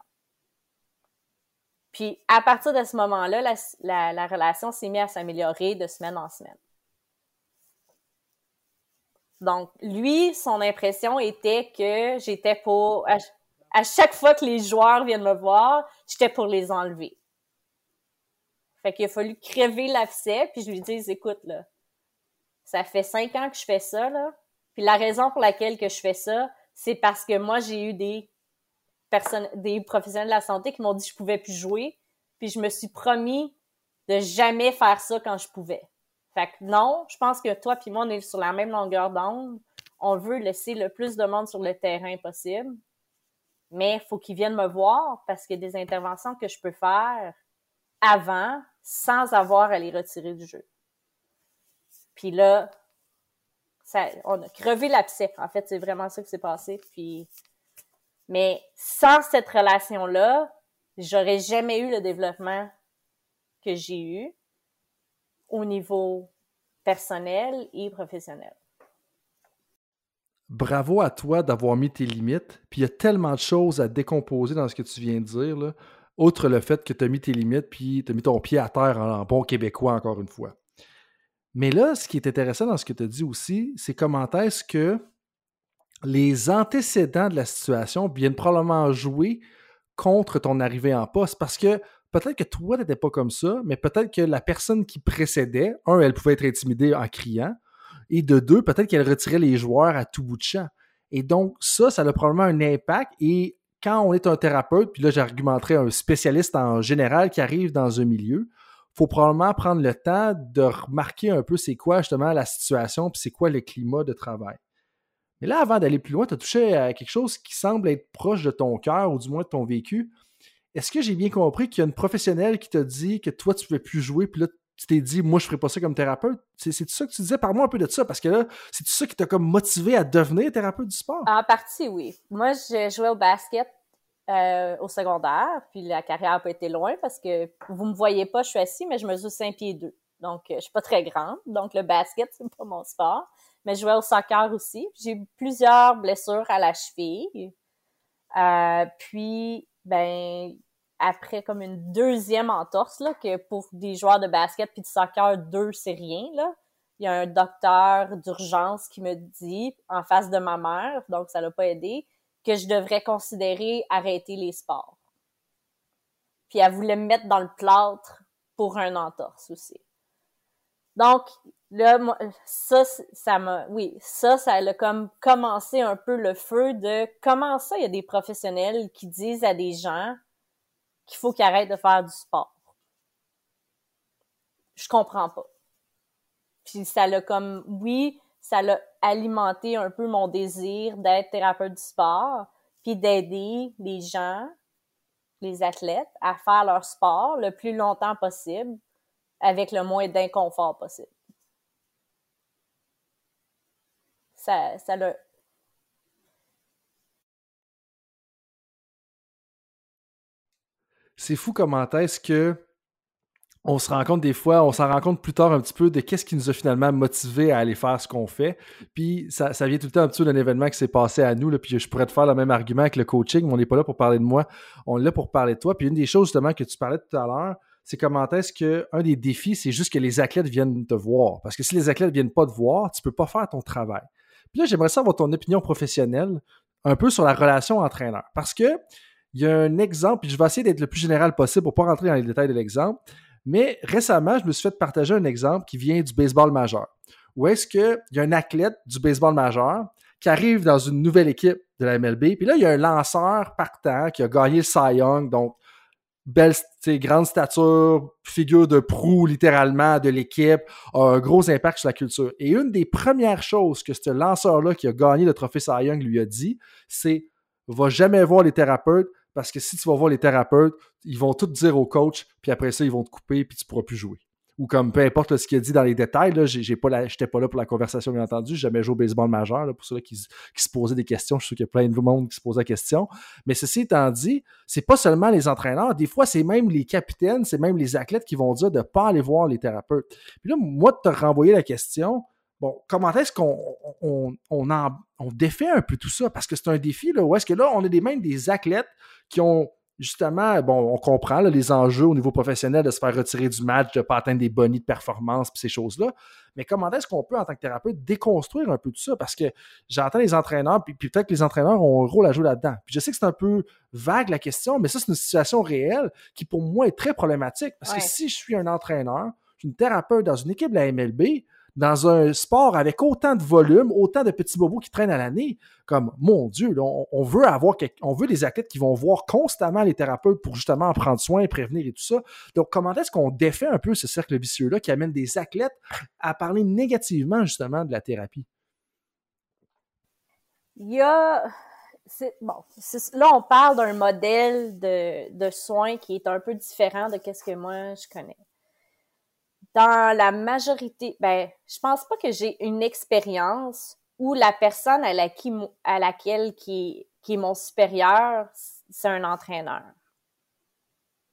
Puis à partir de ce moment-là, la, la, la relation s'est mise à s'améliorer de semaine en semaine. Donc, lui, son impression était que j'étais pour... À, chaque fois que les joueurs viennent me voir, j'étais pour les enlever. Fait qu'il a fallu crever l'abcès, puis je lui dis, écoute, là, ça fait cinq ans que je fais ça, là. Puis la raison pour laquelle que je fais ça, c'est parce que moi, j'ai eu des personnes, des professionnels de la santé qui m'ont dit que je pouvais plus jouer. Puis je me suis promis de jamais faire ça quand je pouvais. Fait que non, je pense que toi puis moi, on est sur la même longueur d'onde. On veut laisser le plus de monde sur le terrain possible. Mais il faut qu'ils viennent me voir parce qu'il y a des interventions que je peux faire avant sans avoir à les retirer du jeu. Puis là, ça, on a crevé l'abcès. En fait, c'est vraiment ça qui s'est passé. Puis, mais sans cette relation-là, j'aurais jamais eu le développement que j'ai eu au niveau personnel et professionnel. Bravo à toi d'avoir mis tes limites. Puis il y a tellement de choses à décomposer dans ce que tu viens de dire, là, outre le fait que tu as mis tes limites puis tu as mis ton pied à terre en, bon québécois, encore une fois. Mais là, ce qui est intéressant dans ce que tu as dit aussi, c'est comment est-ce que les antécédents de la situation viennent probablement jouer contre ton arrivée en poste parce que peut-être que toi, tu n'étais pas comme ça, mais peut-être que la personne qui précédait, un, elle pouvait être intimidée en criant, et de deux, peut-être qu'elle retirait les joueurs à tout bout de champ. Et donc, ça, ça a probablement un impact. Et quand on est un thérapeute, puis là, j'argumenterais un spécialiste en général qui arrive dans un milieu, faut probablement prendre le temps de remarquer un peu c'est quoi justement la situation, puis c'est quoi le climat de travail. Mais là, avant d'aller plus loin, tu as touché à quelque chose qui semble être proche de ton cœur, ou du moins de ton vécu. Est-ce que j'ai bien compris qu'il y a une professionnelle qui t'a dit que toi, tu ne pouvais plus jouer, puis là, tu t'es dit, moi, je ne ferais pas ça comme thérapeute? C'est ça que tu disais? Parle-moi un peu de ça, parce que là, c'est ça qui t'a comme motivé à devenir thérapeute du sport? En partie, oui. Moi, je jouais au basket euh, au secondaire, puis la carrière n'a pas été loin parce que vous me voyez pas, je suis assis, mais je mesure 5 pieds 2. Donc, euh, je suis pas très grande. Donc, le basket, c'est pas mon sport. Mais je jouais au soccer aussi. J'ai eu plusieurs blessures à la cheville. Euh, puis, ben après comme une deuxième entorse là que pour des joueurs de basket puis de soccer deux c'est rien là il y a un docteur d'urgence qui me dit en face de ma mère donc ça l'a pas aidé que je devrais considérer arrêter les sports puis elle voulait me mettre dans le plâtre pour un entorse aussi donc là ça ça m'a oui ça ça a comme commencé un peu le feu de comment ça il y a des professionnels qui disent à des gens qu'il faut qu'ils arrêtent de faire du sport. Je comprends pas. Puis ça l'a comme oui ça l'a alimenté un peu mon désir d'être thérapeute du sport puis d'aider les gens les athlètes à faire leur sport le plus longtemps possible avec le moins d'inconfort possible. Ça, le... C'est fou comment est-ce que on se rend compte des fois, on s'en rend compte plus tard un petit peu de qu'est-ce qui nous a finalement motivé à aller faire ce qu'on fait. Puis ça, vient tout le temps un petit peu d'un événement qui s'est passé à nous. Puis je pourrais te faire le même argument avec le coaching, mais on n'est pas là pour parler de moi, on est là pour parler de toi. Puis une des choses justement que tu parlais tout à l'heure, c'est comment est-ce que un des défis, c'est juste que les athlètes viennent te voir. Parce que si les athlètes viennent pas te voir, tu peux pas faire ton travail. Puis là, j'aimerais savoir ton opinion professionnelle un peu sur la relation entraîneur. Parce que il y a un exemple, puis je vais essayer d'être le plus général possible pour pas rentrer dans les détails de l'exemple. Mais récemment, je me suis fait partager un exemple qui vient du baseball majeur. Où est-ce qu'il y a un athlète du baseball majeur qui arrive dans une nouvelle équipe de la MLB, puis là, il y a un lanceur partant qui a gagné le Cy Young, donc belle, grande stature, figure de proue littéralement de l'équipe, a un gros impact sur la culture. Et une des premières choses que ce lanceur-là qui a gagné le trophée Cy Young lui a dit, c'est va jamais voir les thérapeutes parce que si tu vas voir les thérapeutes, ils vont tout dire au coach, puis après ça, ils vont te couper, puis tu pourras plus jouer. Ou comme peu importe ce qu'il a dit dans les détails. Là, j'ai, pas j'étais pas là pour la conversation, bien entendu. J'ai jamais joué au baseball majeur. pour ceux qui, qui, se posaient des questions, je suis sûr qu'il y a plein de monde qui se posent la question. Mais ceci étant dit, c'est pas seulement les entraîneurs. Des fois, c'est même les capitaines, c'est même les athlètes qui vont dire de pas aller voir les thérapeutes. Puis là, moi, de te renvoyer la question, bon, comment est-ce qu'on on, on, défait un peu tout ça? Parce que c'est un défi, là, où est-ce que là, on a des des athlètes qui ont justement, bon, on comprend les enjeux au niveau professionnel de se faire retirer du match, de ne pas atteindre des bonnies de performance, puis ces choses-là. Mais comment est-ce qu'on peut, en tant que thérapeute, déconstruire un peu tout ça? Parce que j'entends les entraîneurs, puis, peut-être que les entraîneurs ont un rôle à jouer là-dedans. Puis je sais que c'est un peu vague la question, mais ça, c'est une situation réelle qui, pour moi, est très problématique. Parce que si je suis un entraîneur, une thérapeute dans une équipe de la MLB, dans un sport avec autant de volume, autant de petits bobos qui traînent à l'année, comme mon Dieu, on, veut avoir on veut des athlètes qui vont voir constamment les thérapeutes pour justement en prendre soin, prévenir et tout ça. Donc, comment est-ce qu'on défait un peu ce cercle vicieux-là qui amène des athlètes à parler négativement justement de la thérapie? Il y a bon, là on parle d'un modèle de, de soins qui est un peu différent de ce que moi je connais dans la majorité, ben, je pense pas que j'ai une expérience où la personne à, à laquelle qui, qui est mon supérieur, c'est un entraîneur.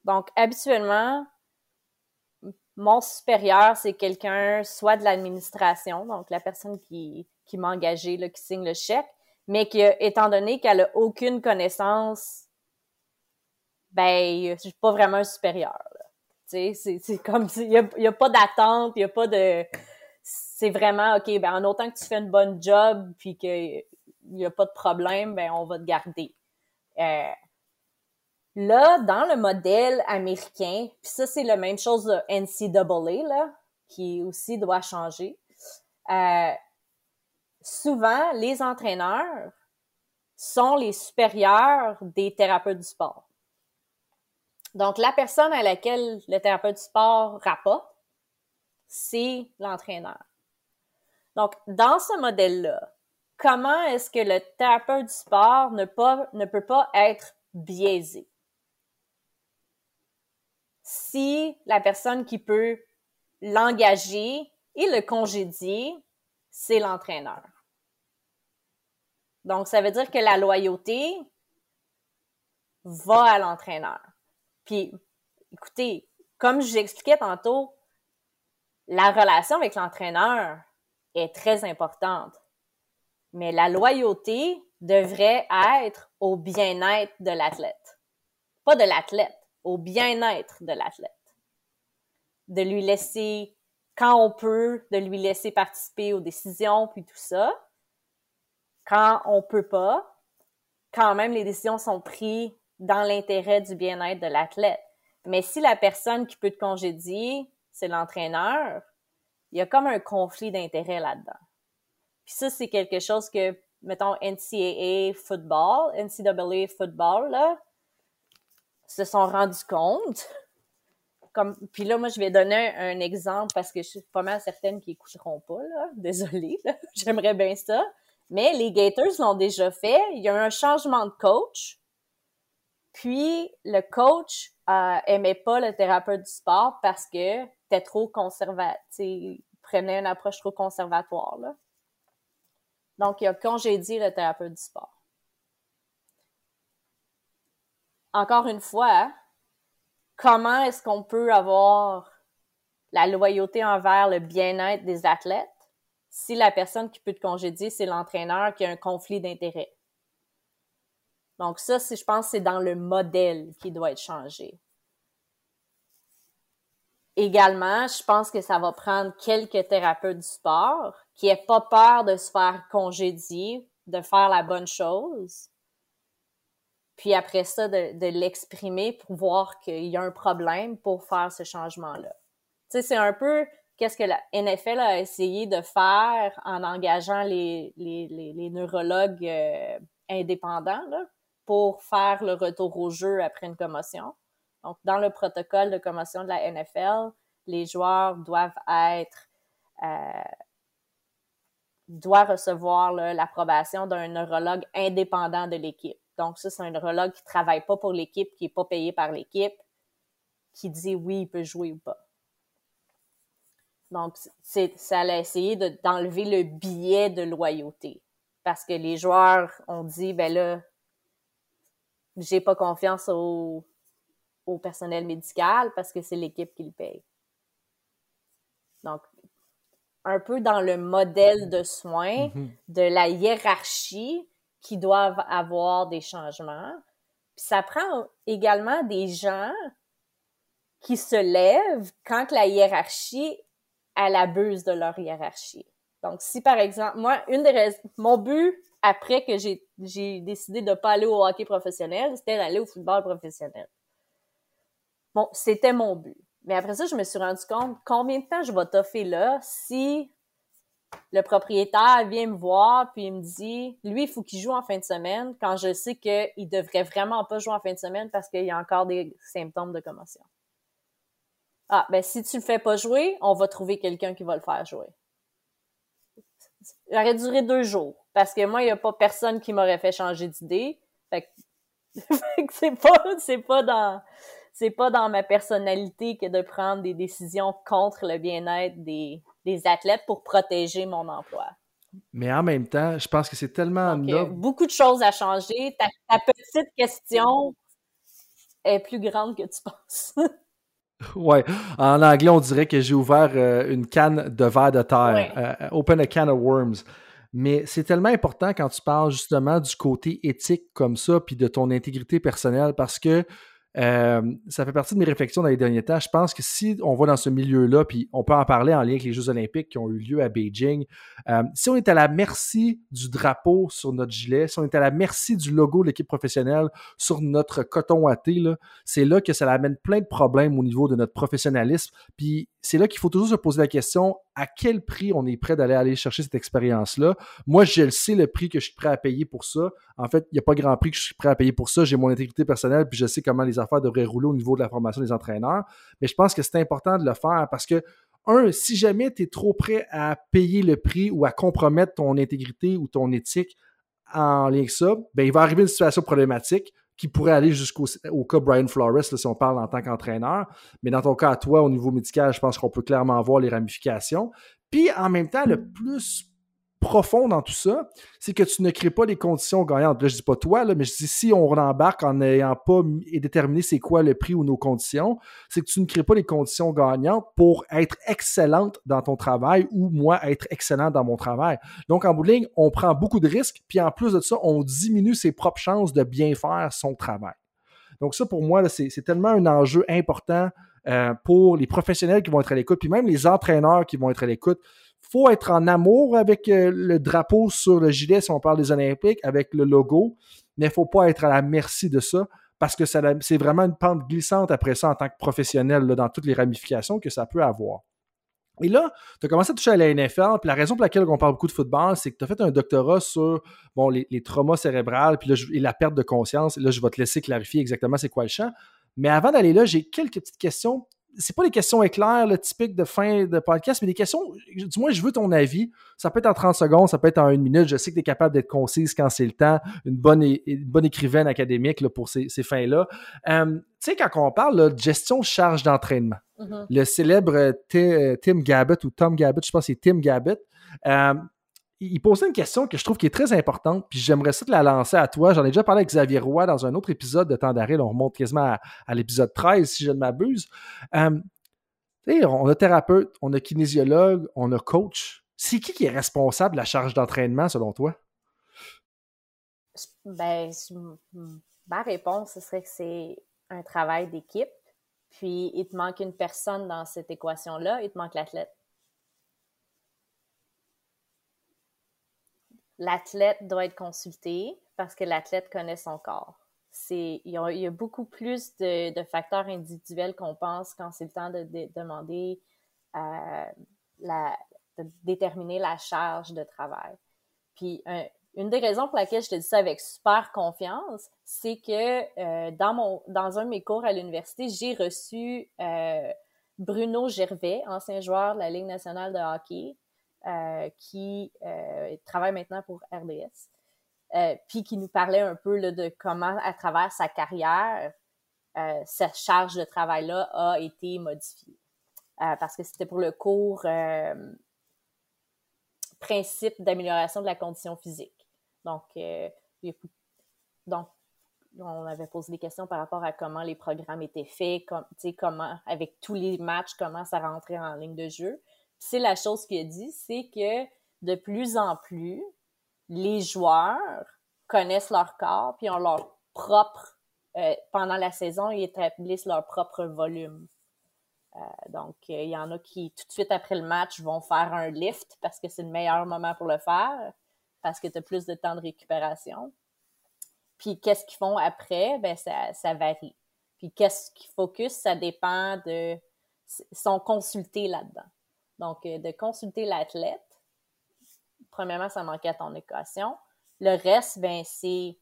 Donc, habituellement, mon supérieur, c'est quelqu'un soit de l'administration, donc la personne qui, qui m'a engagé, là, qui signe le chèque, mais qui, étant donné qu'elle a aucune connaissance, ben, je suis pas vraiment un supérieur. C'est comme, il n'y a, a, pas d'attente, il n'y a pas de... C'est vraiment, OK, ben en autant que tu fais une bonne job, puis qu'il n'y a pas de problème, ben on va te garder. Euh, là, dans le modèle américain, puis ça, c'est la même chose de NCAA, là, qui aussi doit changer. Euh, souvent, les entraîneurs sont les supérieurs des thérapeutes du sport. Donc, la personne à laquelle le thérapeute du sport rapporte, c'est l'entraîneur. Donc, dans ce modèle-là, comment est-ce que le thérapeute du sport ne, ne peut pas être biaisé? Si la personne qui peut l'engager et le congédier, c'est l'entraîneur. Donc, ça veut dire que la loyauté va à l'entraîneur. Puis, écoutez, comme je expliquais tantôt, la relation avec l'entraîneur est très importante. Mais la loyauté devrait être au bien-être de l'athlète. Pas de l'athlète, au bien-être de l'athlète. De lui laisser, quand on peut, de lui laisser participer aux décisions, puis tout ça. Quand on peut pas, quand même les décisions sont prises dans l'intérêt du bien-être de l'athlète. Mais si la personne qui peut te congédier, c'est l'entraîneur, il y a comme un conflit d'intérêt là-dedans. Puis ça, c'est quelque chose que, mettons, NCAA football, NCAA football, là, se sont rendus compte. Comme, puis là, moi, je vais donner un, exemple parce que je suis pas mal certaine qu'ils écouteront pas, là. Désolée, J'aimerais bien ça. Mais les Gators l'ont déjà fait. Il y a un changement de coach. Puis le coach euh, aimait pas le thérapeute du sport parce que était trop conservatif, prenait une approche trop conservatoire. Là. Donc, il a congédié le thérapeute du sport. Encore une fois, comment est-ce qu'on peut avoir la loyauté envers le bien-être des athlètes si la personne qui peut te congédier, c'est l'entraîneur qui a un conflit d'intérêt? Donc ça, je pense, c'est dans le modèle qui doit être changé. Également, je pense que ça va prendre quelques thérapeutes du sport qui n'aient pas peur de se faire congédier, de faire la bonne chose, puis après ça, de, l'exprimer pour voir qu'il y a un problème pour faire ce changement-là. Tu sais, c'est un peu qu'est-ce que la NFL a essayé de faire en engageant les, les, neurologues euh, indépendants, là pour faire le retour au jeu après une commotion. Donc, dans le protocole de commotion de la NFL, les joueurs doivent être euh, doivent recevoir l'approbation d'un neurologue indépendant de l'équipe. Donc, ça, c'est un neurologue qui travaille pas pour l'équipe, qui est pas payé par l'équipe, qui dit oui, il peut jouer ou pas. Donc, ça allait essayer d'enlever le biais de loyauté. Parce que les joueurs ont dit, ben là, j'ai pas confiance au, au personnel médical parce que c'est l'équipe qui le paye. Donc, un peu dans le modèle de soins, mm-hmm. de la hiérarchie qui doivent avoir des changements. Puis ça prend également des gens qui se lèvent quand la hiérarchie elle abuse de leur hiérarchie. Donc, si par exemple, moi, une des mon but après que j'ai, décidé de pas aller au hockey professionnel, c'était d'aller au football professionnel. Bon, c'était mon but. Mais après ça, je me suis rendu compte combien de temps je vais toffer là si le propriétaire vient me voir puis il me dit lui il faut qu'il joue en fin de semaine quand je sais qu'il devrait vraiment pas jouer en fin de semaine parce qu'il y a encore des symptômes de commotion. Ah ben si tu le fais pas jouer, on va trouver quelqu'un qui va le faire jouer. Ça aurait duré deux jours parce que moi il y a pas personne qui m'aurait fait changer d'idée. Fait que, c'est pas c'est pas dans c'est pas dans ma personnalité que de prendre des décisions contre le bien-être des, des athlètes pour protéger mon emploi. Mais en même temps, je pense que c'est tellement Donc, beaucoup de choses à changer. Ta, petite question est plus grande que tu penses. ouais. En anglais, on dirait que j'ai ouvert euh, une canne de verre de terre. Euh, open a can of worms. Mais c'est tellement important quand tu parles justement du côté éthique comme ça, puis de ton intégrité personnelle, parce que euh, ça fait partie de mes réflexions dans les derniers temps. Je pense que si on va dans ce milieu-là, puis on peut en parler en lien avec les Jeux olympiques qui ont eu lieu à Beijing, euh, si on est à la merci du drapeau sur notre gilet, si on est à la merci du logo de l'équipe professionnelle sur notre coton watté, c'est là que ça amène plein de problèmes au niveau de notre professionnalisme. Puis c'est là qu'il faut toujours se poser la question à quel prix on est prêt d'aller aller chercher cette expérience-là? Moi, je le sais, le prix que je suis prêt à payer pour ça. En fait, il n'y a pas grand prix que je suis prêt à payer pour ça. J'ai mon intégrité personnelle, puis je sais comment les affaires devraient rouler au niveau de la formation des entraîneurs. Mais je pense que c'est important de le faire parce que, un, si jamais tu es trop prêt à payer le prix ou à compromettre ton intégrité ou ton éthique en lien avec ça, ben, il va arriver une situation problématique qui pourrait aller jusqu'au au cas Brian Flores, si on parle en tant qu'entraîneur. Mais dans ton cas, à toi, au niveau médical, je pense qu'on peut clairement voir les ramifications. Puis en même temps, le plus profond dans tout ça, c'est que tu ne crées pas les conditions gagnantes. Là, je dis pas toi, mais je dis si on embarque en n'ayant pas déterminé c'est quoi le prix ou nos conditions, c'est que tu ne crées pas les conditions gagnantes pour être excellente dans ton travail ou moi être excellent dans mon travail. Donc, en bout on prend beaucoup de risques, puis en plus de ça, on diminue ses propres chances de bien faire son travail. Donc, ça, pour moi, c'est tellement un enjeu important euh, pour les professionnels qui vont être à l'écoute, puis même les entraîneurs qui vont être à l'écoute faut être en amour avec euh, le drapeau sur le gilet si on parle des Olympiques, avec le logo, mais il ne faut pas être à la merci de ça parce que c'est vraiment une pente glissante après ça en tant que professionnel dans toutes les ramifications que ça peut avoir. Et là, tu as commencé à toucher à la NFL, puis la raison pour laquelle on parle beaucoup de football, c'est que tu as fait un doctorat sur les, traumas cérébrales et la perte de conscience. Là, je vais te laisser clarifier exactement c'est quoi le champ. Mais avant d'aller là, j'ai quelques petites questions c'est pas des questions éclairs, le typique de fin de podcast, mais des questions, du moins, je veux ton avis. Ça peut être en 30 secondes, ça peut être en une minute. Je sais que tu es capable d'être concise quand c'est le temps. Une bonne, bonne écrivaine académique là, pour ces, fins-là. Euh, tu sais, quand on parle de gestion charge d'entraînement, mm-hmm. le célèbre euh, euh, Tim Gabbett ou Tom Gabbett, je pense que c'est Tim Gabbett, il posait une question que je trouve qui est très importante, puis j'aimerais ça te la lancer à toi. J'en ai déjà parlé avec Xavier Roy dans un autre épisode de Temps d'arrêt. On remonte quasiment à, l'épisode 13, si je ne m'abuse. Euh, on a thérapeute, on a kinésiologue, on a coach. C'est qui qui est responsable de la charge d'entraînement, selon toi? Ben, ma réponse, ce serait que c'est un travail d'équipe. Puis, il te manque une personne dans cette équation-là, il te manque l'athlète. L'athlète doit être consulté parce que l'athlète connaît son corps. C'est, il, y a, beaucoup plus de, facteurs individuels qu'on pense quand c'est le temps de, demander euh, la, de déterminer la charge de travail. Puis une des raisons pour laquelle je te dis ça avec super confiance, c'est que euh, dans mon dans un de mes cours à l'université, j'ai reçu euh, Bruno Gervais, ancien joueur de la Ligue nationale de hockey, qui euh, travaille maintenant pour RDS, euh, puis qui nous parlait un peu de comment, à travers sa carrière, sa charge de travail-là a été modifiée. parce que c'était pour le cours principe d'amélioration de la condition physique. Donc, donc, on avait posé des questions par rapport à comment les programmes étaient faits, comme, comment, avec tous les matchs, comment ça rentrait en ligne de jeu. C'est la chose qu'il a dit, c'est que de plus en plus, les joueurs connaissent leur corps, puis ont leur propre, euh, pendant la saison, ils établissent leur propre volume. Euh, donc, euh, il y en a qui, tout de suite après le match, vont faire un lift parce que c'est le meilleur moment pour le faire, parce que tu as plus de temps de récupération. Puis qu'est-ce qu'ils font après? Ben ça, ça varie. Puis qu'est-ce qu'ils focus? Ça dépend de... Ils sont consultés là-dedans. Donc, euh, de consulter l'athlète, premièrement, ça manquait à ton équation. Le reste, ben c'est...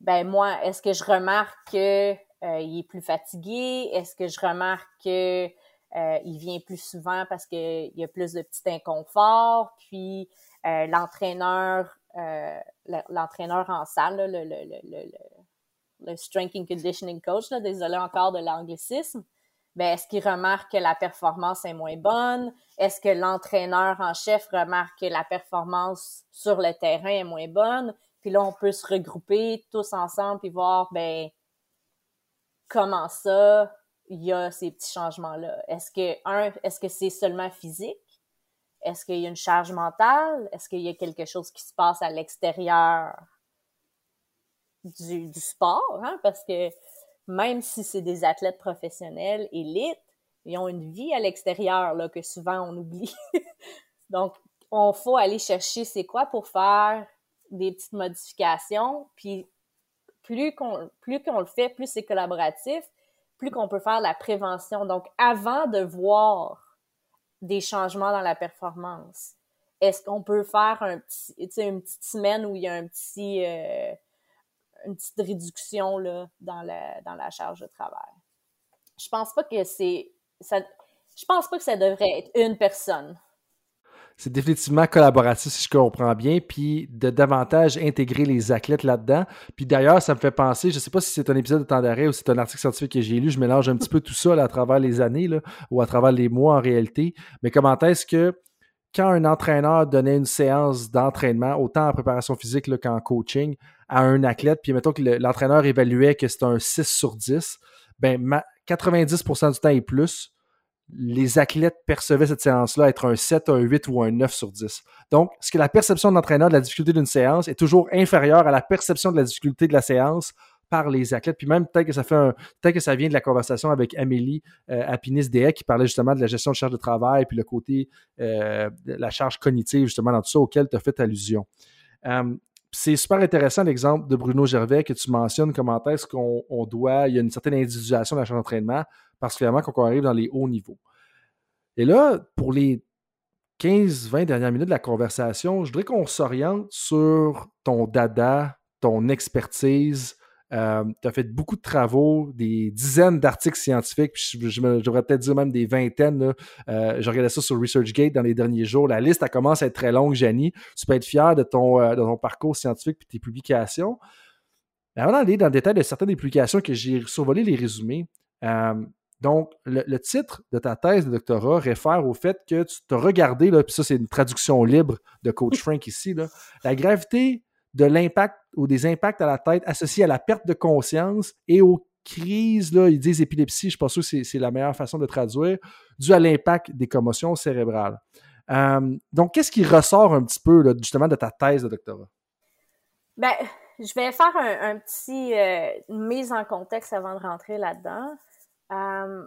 Ben moi, est-ce que je remarque qu'il euh, est plus fatigué? Est-ce que je remarque qu'il euh, vient plus souvent parce qu'il y a plus de petits inconforts? Puis l'entraîneur l'entraîneur en salle, le, le, le, le, strength and conditioning coach, désolé encore de l'anglicisme, ben, est-ce qu'il remarque que la performance est moins bonne? Est-ce que l'entraîneur en chef remarque que la performance sur le terrain est moins bonne? Puis là, on peut se regrouper tous ensemble puis voir, ben, comment ça, il y a ces petits changements-là. Est-ce que, un, est-ce que c'est seulement physique? Est-ce qu'il y a une charge mentale? Est-ce qu'il y a quelque chose qui se passe à l'extérieur du, sport? Hein? Parce que même si c'est des athlètes professionnels, élites, ils ont une vie à l'extérieur là, que souvent on oublie. Donc, on faut aller chercher c'est quoi pour faire des petites modifications. Puis plus qu'on plus qu'on le fait, plus c'est collaboratif, plus qu'on peut faire la prévention. Donc, avant de voir des changements dans la performance? Est-ce qu'on peut faire un petit, une petite semaine où il y a un petit, euh, une petite réduction dans, la, charge de travail? Je pense pas que c'est. Je pense pas que ça devrait être une personne c'est définitivement collaboratif, si je comprends bien, puis de davantage intégrer les athlètes là-dedans. Puis d'ailleurs, ça me fait penser, je ne sais pas si c'est un épisode de temps d'arrêt ou c'est un article scientifique que j'ai lu, je mélange un petit peu tout ça à travers les années ou à travers les mois en réalité. Mais comment est-ce que quand un entraîneur donnait une séance d'entraînement, autant en préparation physique qu'en coaching, à un athlète, puis mettons que l'entraîneur évaluait que c'était un 6 sur 10, ben 90% du temps et plus, les athlètes percevaient cette séance-là être un 7, un 8 ou un 9 sur 10. Donc, ce que la perception de l'entraîneur de la difficulté d'une séance est toujours inférieure à la perception de la difficulté de la séance par les athlètes. Puis même peut-être que ça fait vient de la conversation avec Amélie euh, apinis qui parlait justement de la gestion de charge de travail puis le côté euh, de la charge cognitive justement dans tout ça auquel tu as fait allusion. Euh, c'est super intéressant l'exemple de Bruno Gervais que tu mentionnes, comment est-ce qu'on doit, il y a une certaine individualisation de la charge d'entraînement, particulièrement quand on arrive dans les hauts niveaux. Et là, pour les 15-20 dernières minutes de la conversation, je voudrais qu'on s'oriente sur ton dada, ton expertise, euh, tu as fait beaucoup de travaux, des dizaines d'articles scientifiques, puis je, devrais peut-être dire même des vingtaines. Là. Euh, je regardais ça sur ResearchGate dans les derniers jours. La liste, elle commence à être très longue, Janie. Tu peux être fier de ton, euh, de ton parcours scientifique et tes publications. Mais avant d'aller dans le détail de certaines des publications que j'ai survolé les résumés, donc, le, titre de ta thèse de doctorat réfère au fait que tu t'as regardé, là, puis ça, c'est une traduction libre de Coach Frank ici, là, la gravité de l'impact ou des impacts à la tête associés à la perte de conscience et aux crises, là, ils disent épilepsie, je pense que c'est la meilleure façon de traduire, dû à l'impact des commotions cérébrales. Euh, donc, qu'est-ce qui ressort un petit peu justement de ta thèse de doctorat? Ben, je vais faire un, petit euh, mise en contexte avant de rentrer là-dedans. Euh,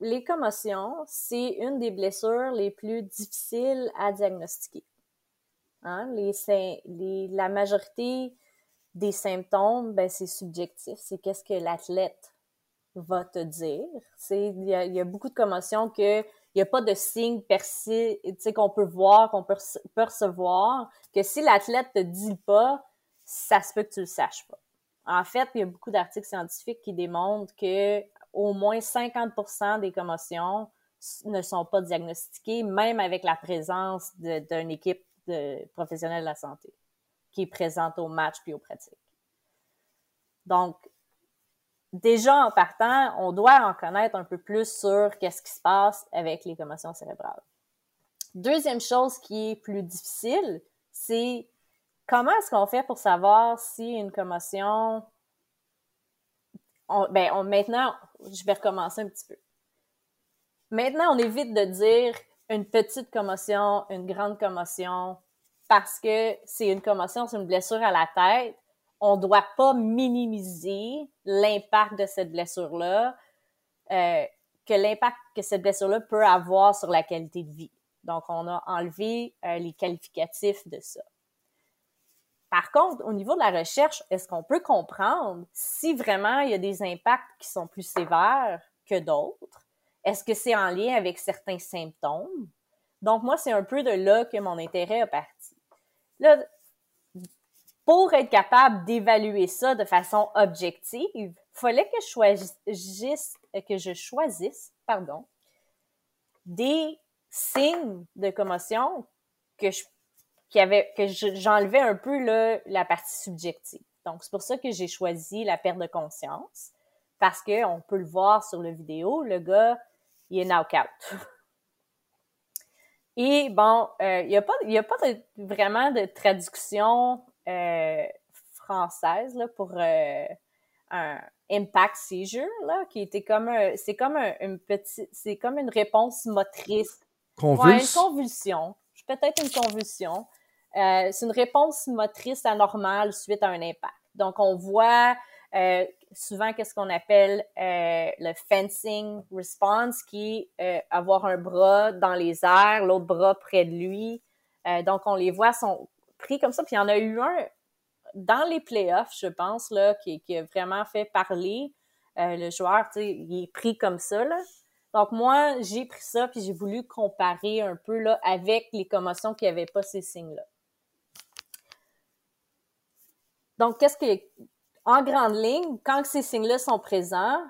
les commotions, c'est une des blessures les plus difficiles à diagnostiquer. Hein? Les, la majorité des symptômes, ben, c'est subjectif. C'est qu'est-ce que l'athlète va te dire. Il y a, y a, beaucoup de commotions que il n'y a pas de signe percé, qu'on peut voir, qu'on peut percevoir, que si l'athlète te dit pas, ça se peut que tu le saches pas. En fait, il y a beaucoup d'articles scientifiques qui démontrent que au moins 50% des commotions ne sont pas diagnostiquées, même avec la présence d'une équipe de professionnels de la santé qui est présente au match puis aux pratiques. Donc, déjà en partant, on doit en connaître un peu plus sur qu'est-ce qui se passe avec les commotions cérébrales. Deuxième chose qui est plus difficile, c'est comment est-ce qu'on fait pour savoir si une commotion ben, on, maintenant, je vais recommencer un petit peu. Maintenant, on évite de dire une petite commotion, une grande commotion, parce que c'est une commotion, c'est une blessure à la tête. On ne doit pas minimiser l'impact de cette blessure-là, euh, que l'impact que cette blessure-là peut avoir sur la qualité de vie. Donc, on a enlevé euh, les qualificatifs de ça. Par contre, au niveau de la recherche, est-ce qu'on peut comprendre si vraiment il y a des impacts qui sont plus sévères que d'autres? Est-ce que c'est en lien avec certains symptômes? Donc, moi, c'est un peu de là que mon intérêt a parti. Là, pour être capable d'évaluer ça de façon objective, il fallait que je choisisse, que je choisisse, pardon, des signes de commotion que je que j'enlevais un peu la partie subjective. Donc, c'est pour ça que j'ai choisi la perte de conscience, parce qu'on peut le voir sur la vidéo, le gars, il est knock-out. Et bon, euh, il n'y a pas, y a pas vraiment de traduction euh, française là, pour euh, un impact seizure, là, qui était comme c'est comme un, une petite, c'est comme une réponse motrice. Convulse? une convulsion. Peut-être une convulsion. Euh, c'est une réponse motrice anormale suite à un impact. Donc, on voit euh, souvent qu'est-ce qu'on appelle euh, le fencing response, qui est avoir un bras dans les airs, l'autre bras près de lui. donc, on les voit sont pris comme ça. Puis, il y en a eu un dans les playoffs, je pense, là, qui, a vraiment fait parler le joueur. Il est pris comme ça. Donc, moi, j'ai pris ça, puis j'ai voulu comparer un peu avec les commotions qui n'avaient pas ces signes-là. Donc, qu'est-ce que, en grande ligne, quand ces signes-là sont présents,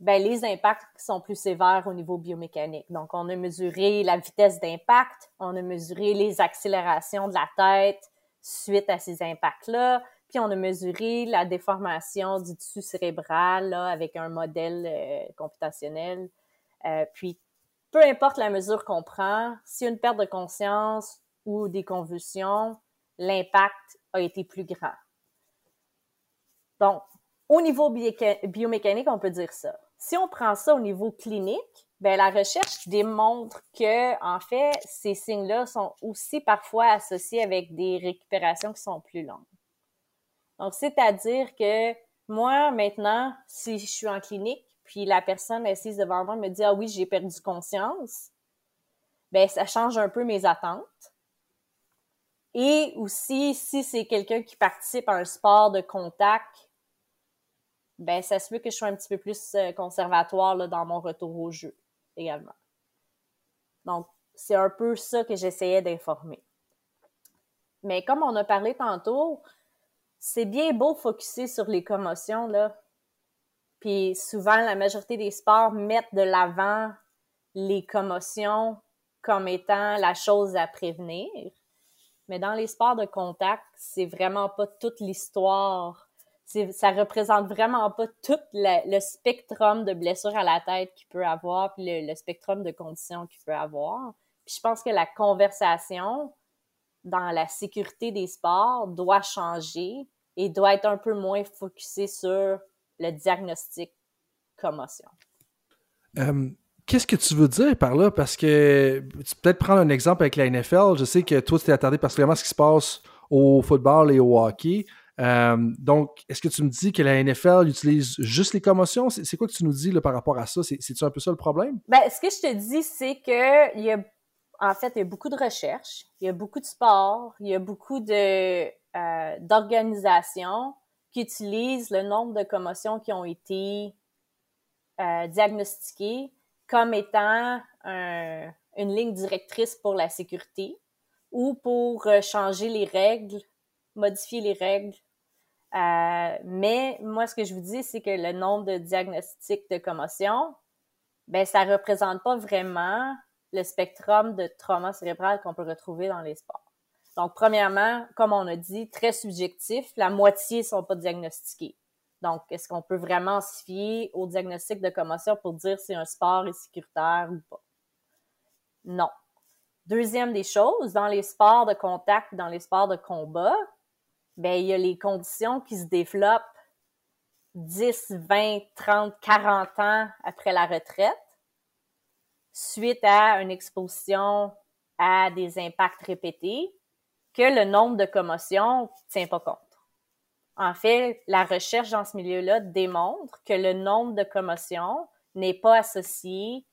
ben, les impacts sont plus sévères au niveau biomécanique. Donc, on a mesuré la vitesse d'impact, on a mesuré les accélérations de la tête suite à ces impacts-là, puis on a mesuré la déformation du tissu cérébral là, avec un modèle euh, computationnel. Euh, puis, peu importe la mesure qu'on prend, a une perte de conscience ou des convulsions, l'impact a été plus grand. Donc, au niveau biomécanique, on peut dire ça. Si on prend ça au niveau clinique, ben la recherche démontre que, en fait, ces signes-là sont aussi parfois associés avec des récupérations qui sont plus longues. Donc, c'est-à-dire que moi, maintenant, si je suis en clinique, puis la personne assise devant moi me dit Ah oui, j'ai perdu conscience, ben ça change un peu mes attentes. Et aussi, si c'est quelqu'un qui participe à un sport de contact ben ça se peut que je sois un petit peu plus euh, conservatoire là, dans mon retour au jeu également. Donc, c'est un peu ça que j'essayais d'informer. Mais comme on a parlé tantôt, c'est bien beau focuser sur les commotions, là. Puis souvent, la majorité des sports mettent de l'avant les commotions comme étant la chose à prévenir. Mais dans les sports de contact, c'est vraiment pas toute l'histoire ça représente vraiment pas tout le, spectrum de blessures à la tête qu'il peut avoir, puis le, spectrum de conditions qu'il peut avoir. Puis je pense que la conversation dans la sécurité des sports doit changer et doit être un peu moins focusée sur le diagnostic commotion. Euh, qu'est-ce que tu veux dire par là? Parce que tu peut-être prendre un exemple avec la NFL. Je sais que toi, tu t'es attardé particulièrement à ce qui se passe au football et au hockey. Euh, donc, est-ce que tu me dis que la NFL utilise juste les commotions? C'est quoi que tu nous dis par rapport à ça? C'est-tu un peu ça le problème? Ben, ce que je te dis, c'est que il y a, en fait, il y a beaucoup de recherches, il y a beaucoup de sports, il y a beaucoup euh, d'organisations qui utilisent le nombre de commotions qui ont été euh, diagnostiquées comme étant une ligne directrice pour la sécurité ou pour changer les règles modifier les règles. Euh, mais moi, ce que je vous dis, c'est que le nombre de diagnostics de commotion, ben, ça représente pas vraiment le spectrum de trauma cérébral qu'on peut retrouver dans les sports. Donc, premièrement, comme on a dit, très subjectif, la moitié sont pas diagnostiqués. Donc, est-ce qu'on peut vraiment se fier au diagnostic de commotion pour dire si un sport est sécuritaire ou pas? Non. Deuxième des choses, dans les sports de contact, dans les sports de combat, ben, il y a les conditions qui se développent 10, 20, 30, 40 ans après la retraite, suite à une exposition à des impacts répétés, que le nombre de commotions tient pas compte. En fait, la recherche dans ce milieu-là démontre que le nombre de commotions n'est pas associé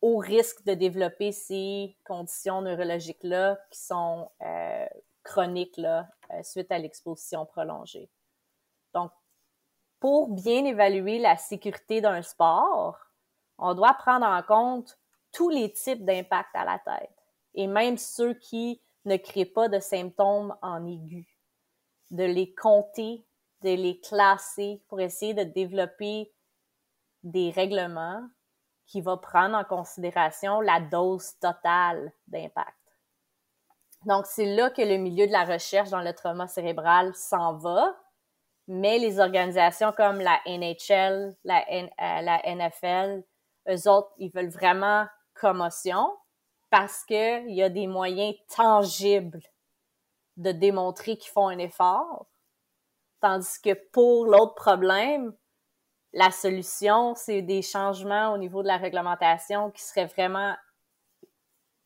au risque de développer ces conditions neurologiques-là qui sont euh, chroniques là, euh, suite à l'exposition prolongée. Donc, pour bien évaluer la sécurité d'un sport, on doit prendre en compte tous les types d'impacts à la tête et même ceux qui ne créent pas de symptômes en aigu de les compter, de les classer pour essayer de développer des règlements qui vont prendre en considération la dose totale d'impact. Donc, c'est là que le milieu de la recherche dans le trauma cérébral s'en va, mais les organisations comme la NHL, la, euh, la NFL, eux autres, ils veulent vraiment commotion parce qu'il y a des moyens tangibles de démontrer qu'ils font un effort. Tandis que pour l'autre problème, la solution, c'est des changements au niveau de la réglementation qui seraient vraiment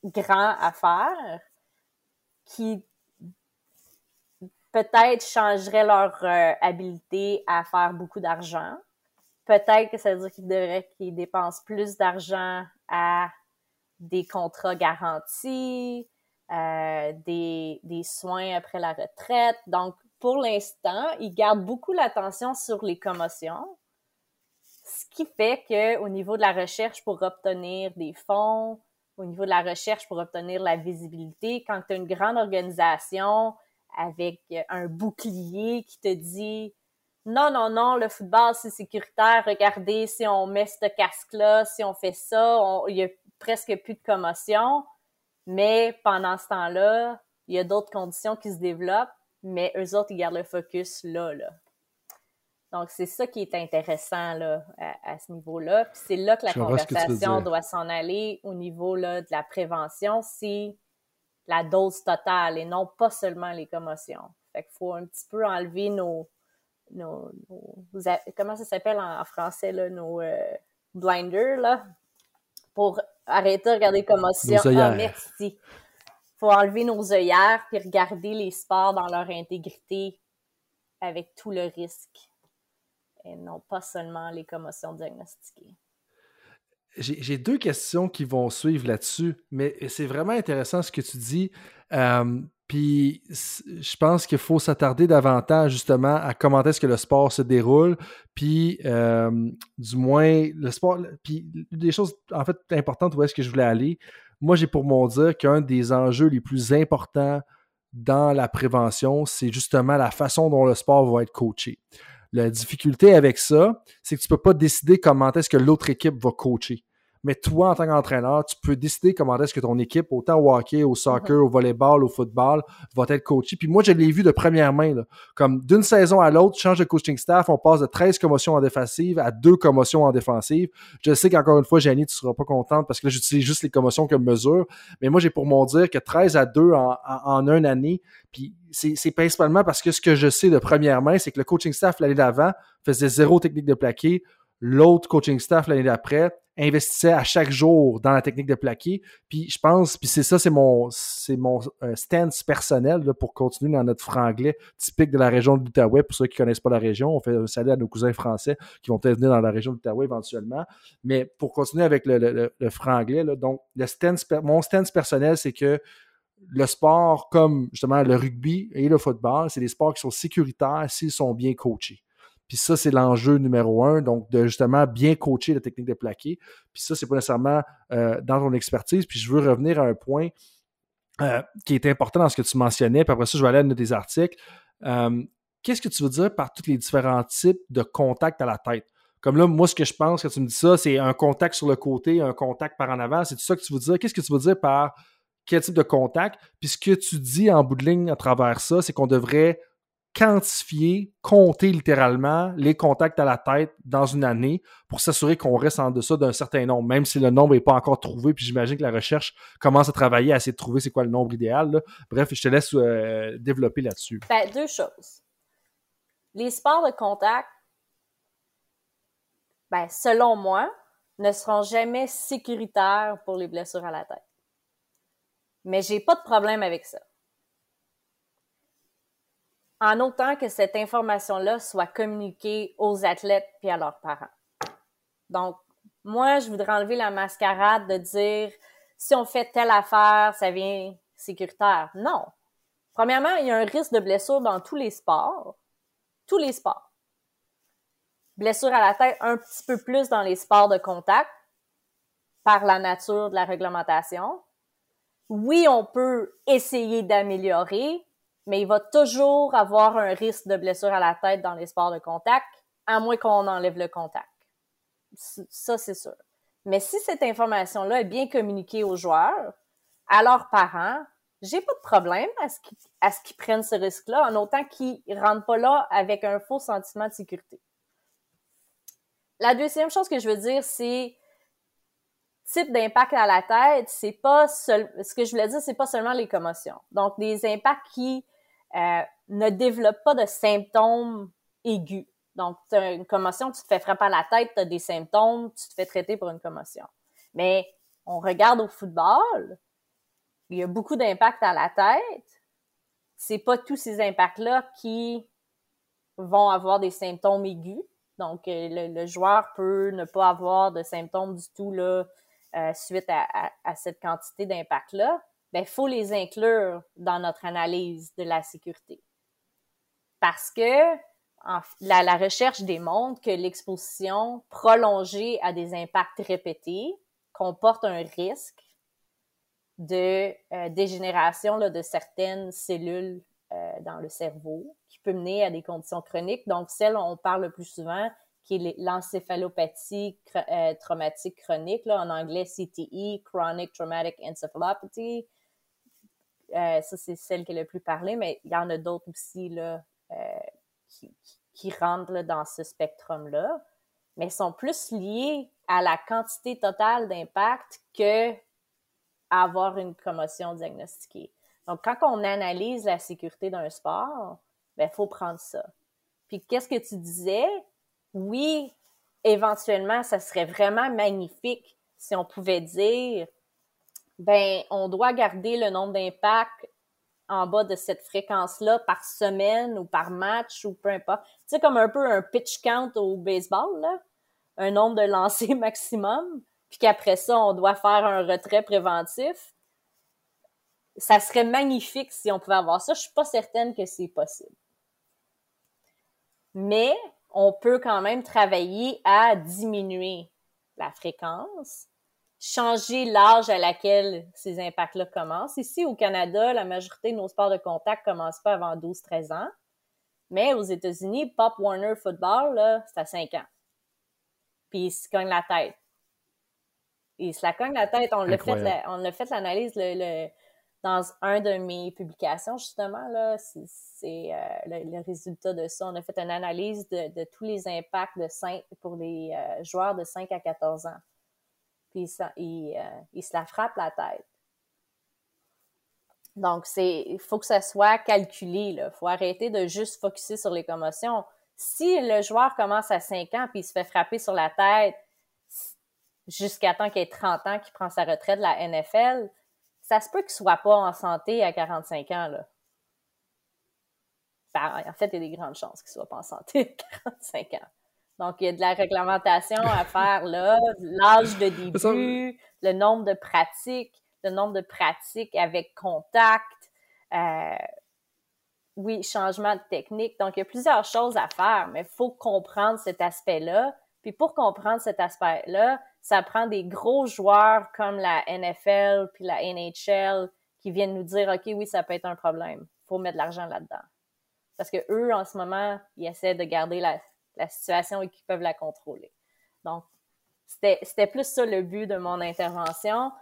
grands à faire, qui peut-être changeraient leur euh, habilité à faire beaucoup d'argent. Peut-être que ça veut dire qu'ils devraient qu'ils dépensent plus d'argent à des contrats garantis, euh, des, soins après la retraite. Donc, pour l'instant, ils gardent beaucoup l'attention sur les commotions, ce qui fait que au niveau de la recherche pour obtenir des fonds, au niveau de la recherche pour obtenir la visibilité, quand tu as une grande organisation avec un bouclier qui te dit non, non, non, le football, c'est sécuritaire. Regardez, si on met ce casque-là, si on fait ça, il y a presque plus de commotion. Mais pendant ce temps-là, il y a d'autres conditions qui se développent, mais eux autres, ils gardent le focus là, là. Donc, c'est ça qui est intéressant là, à, ce niveau-là. Puis c'est là que la conversation doit s'en aller au niveau là, de la prévention, c'est la dose totale et non pas seulement les commotions. Fait qu'il faut un petit peu enlever nos, nos, comment ça s'appelle en, français, là, nos euh, blinders, là, pour arrêter de regarder commotion. Ah, merci. faut enlever nos œillères puis regarder les sports dans leur intégrité avec tout le risque et non pas seulement les commotions diagnostiquées. J'ai deux questions qui vont suivre là-dessus, mais c'est vraiment intéressant ce que tu dis. Euh, puis je pense qu'il faut s'attarder davantage justement à comment est-ce que le sport se déroule, puis euh, du moins le sport, puis des choses en fait importantes où est-ce que je voulais aller. Moi, j'ai pour mon dire qu'un des enjeux les plus importants dans la prévention, c'est justement la façon dont le sport va être coaché. La difficulté avec ça, c'est que tu ne peux pas décider comment est-ce que l'autre équipe va coacher mais toi, en tant qu'entraîneur, tu peux décider comment est-ce que ton équipe, autant au hockey, au soccer, au volleyball, au football, va être coachée. Puis moi, je l'ai vu de première main. Comme d'une saison à l'autre, change de coaching staff, on passe de 13 commotions en défensive à 2 commotions en défensive. Je sais qu'encore une fois, Jenny, tu seras pas contente parce que là, j'utilise juste les commotions comme mesure. Mais moi, j'ai pour mon dire que 13 à 2 en, en, une année, puis c'est principalement parce que ce que je sais de première main, c'est que le coaching staff l'année d'avant faisait zéro technique de plaqué. L'autre coaching staff l'année d'après investissait à chaque jour dans la technique de plaqué. Puis je pense, puis c'est ça, c'est mon, c'est mon euh, stance personnel là, pour continuer dans notre franglais typique de la région de l'Outaouais. Pour ceux qui connaissent pas la région, on fait un salut à nos cousins français qui vont peut-être venir dans la région de l'Outaouais éventuellement. Mais pour continuer avec le, le, le franglais, là, donc le stance, mon stance personnel, c'est que le sport, comme justement le rugby et le football, c'est des sports qui sont sécuritaires s'ils sont bien coachés. Puis ça, c'est l'enjeu numéro un, donc de justement bien coacher la technique de plaqué. Puis ça, c'est pas nécessairement euh, dans ton expertise. Puis je veux revenir à un point euh, qui est important dans ce que tu mentionnais. Puis après ça, je vais aller à un de tes articles. Euh, qu'est-ce que tu veux dire par tous les différents types de contacts à la tête? Comme là, moi, ce que je pense quand tu me dis ça, c'est un contact sur le côté, un contact par en avant. C'est tout ça que tu veux dire? Qu'est-ce que tu veux dire par quel type de contact? Puis ce que tu dis en bout de ligne à travers ça, c'est qu'on devrait quantifier, compter littéralement les contacts à la tête dans une année pour s'assurer qu'on reste en deçà d'un certain nombre, même si le nombre n'est pas encore trouvé. Puis j'imagine que la recherche commence à travailler à essayer de trouver c'est quoi le nombre idéal. Bref, je te laisse euh, développer là-dessus. Ben, deux choses. Les sports de contact, ben, selon moi, ne seront jamais sécuritaires pour les blessures à la tête. Mais j'ai pas de problème avec ça en autant que cette information-là soit communiquée aux athlètes puis à leurs parents. Donc, moi, je voudrais enlever la mascarade de dire si on fait telle affaire, ça vient sécuritaire. Non. Premièrement, il y a un risque de blessure dans tous les sports. Tous les sports. Blessure à la tête un petit peu plus dans les sports de contact par la nature de la réglementation. Oui, on peut essayer d'améliorer, mais il va toujours avoir un risque de blessure à la tête dans les sports de contact, à moins qu'on enlève le contact. Ça, c'est sûr. Mais si cette information-là est bien communiquée aux joueurs, à leurs parents, j'ai pas de problème à ce qu'ils prennent ce risque-là, en autant qu'ils rentrent pas là avec un faux sentiment de sécurité. La deuxième chose que je veux dire, c'est type d'impact à la tête, c'est pas seul, ce que je voulais dire, c'est pas seulement les commotions. Donc, des impacts qui euh, ne développe pas de symptômes aigus. Donc, tu as une commotion, tu te fais frapper à la tête, tu as des symptômes, tu te fais traiter pour une commotion. Mais on regarde au football, il y a beaucoup d'impact à la tête. C'est pas tous ces impacts-là qui vont avoir des symptômes aigus. Donc, euh, le, joueur peut ne pas avoir de symptômes du tout là, euh, suite à cette quantité d'impact-là il ben, faut les inclure dans notre analyse de la sécurité. Parce que la, recherche démontre que l'exposition prolongée à des impacts répétés comporte un risque de euh, dégénération de certaines cellules euh, dans le cerveau qui peut mener à des conditions chroniques. Donc, celle dont on parle le plus souvent, qui est l'encéphalopathie euh, traumatique chronique, en anglais CTE, Chronic Traumatic Encephalopathy, euh, ça, c'est celle qui est le plus parlée, mais il y en a d'autres aussi là, euh, qui, qui, rentrent dans ce spectrum-là, mais sont plus liées à la quantité totale d'impact que avoir une commotion diagnostiquée. Donc, quand on analyse la sécurité d'un sport, il ben, faut prendre ça. Puis, qu'est-ce que tu disais? Oui, éventuellement, ça serait vraiment magnifique si on pouvait dire ben on doit garder le nombre d'impacts en bas de cette fréquence-là par semaine ou par match ou peu importe. Tu sais, comme un peu un pitch count au baseball, là. Un nombre de lancers maximum, puis qu'après ça, on doit faire un retrait préventif. Ça serait magnifique si on pouvait avoir ça. Je suis pas certaine que c'est possible. Mais on peut quand même travailler à diminuer la fréquence changer l'âge à laquelle ces impacts-là commencent. Ici, au Canada, la majorité de nos sports de contact commencent pas avant 12-13 ans. Mais aux États-Unis, Pop Warner Football, c'est à 5 ans. Puis ils se cognent la tête. Ils se la cognent la tête. On l'a fait, on fait l'analyse le, dans un de mes publications, justement, là. C'est euh, le, résultat de ça. On a fait une analyse de, tous les impacts de 5, pour les euh, joueurs de 5 à 14 ans euh, il, se la frappe la tête. Donc, c'est, il faut que ça soit calculé, Il faut arrêter de juste focuser sur les commotions. Si le joueur commence à 5 ans puis il se fait frapper sur la tête jusqu'à temps qu'il ait 30 ans qu'il prend sa retraite de la NFL, ça se peut qu'il soit pas en santé à 45 ans. Ben, en fait, il y a des grandes chances qu'il soit pas en santé à 45 ans. Donc, il y a de la réglementation à faire là, l'âge de début, le nombre de pratiques, le nombre de pratiques avec contact, euh, oui, changement de technique. Donc, il y a plusieurs choses à faire, mais il faut comprendre cet aspect-là. Puis pour comprendre cet aspect-là, ça prend des gros joueurs comme la NFL puis la NHL qui viennent nous dire, OK, oui, ça peut être un problème. faut mettre de l'argent là-dedans. Parce que eux, en ce moment, ils essaient de garder la, la situation et qui peuvent la contrôler. Donc, c'était plus ça le but de mon intervention.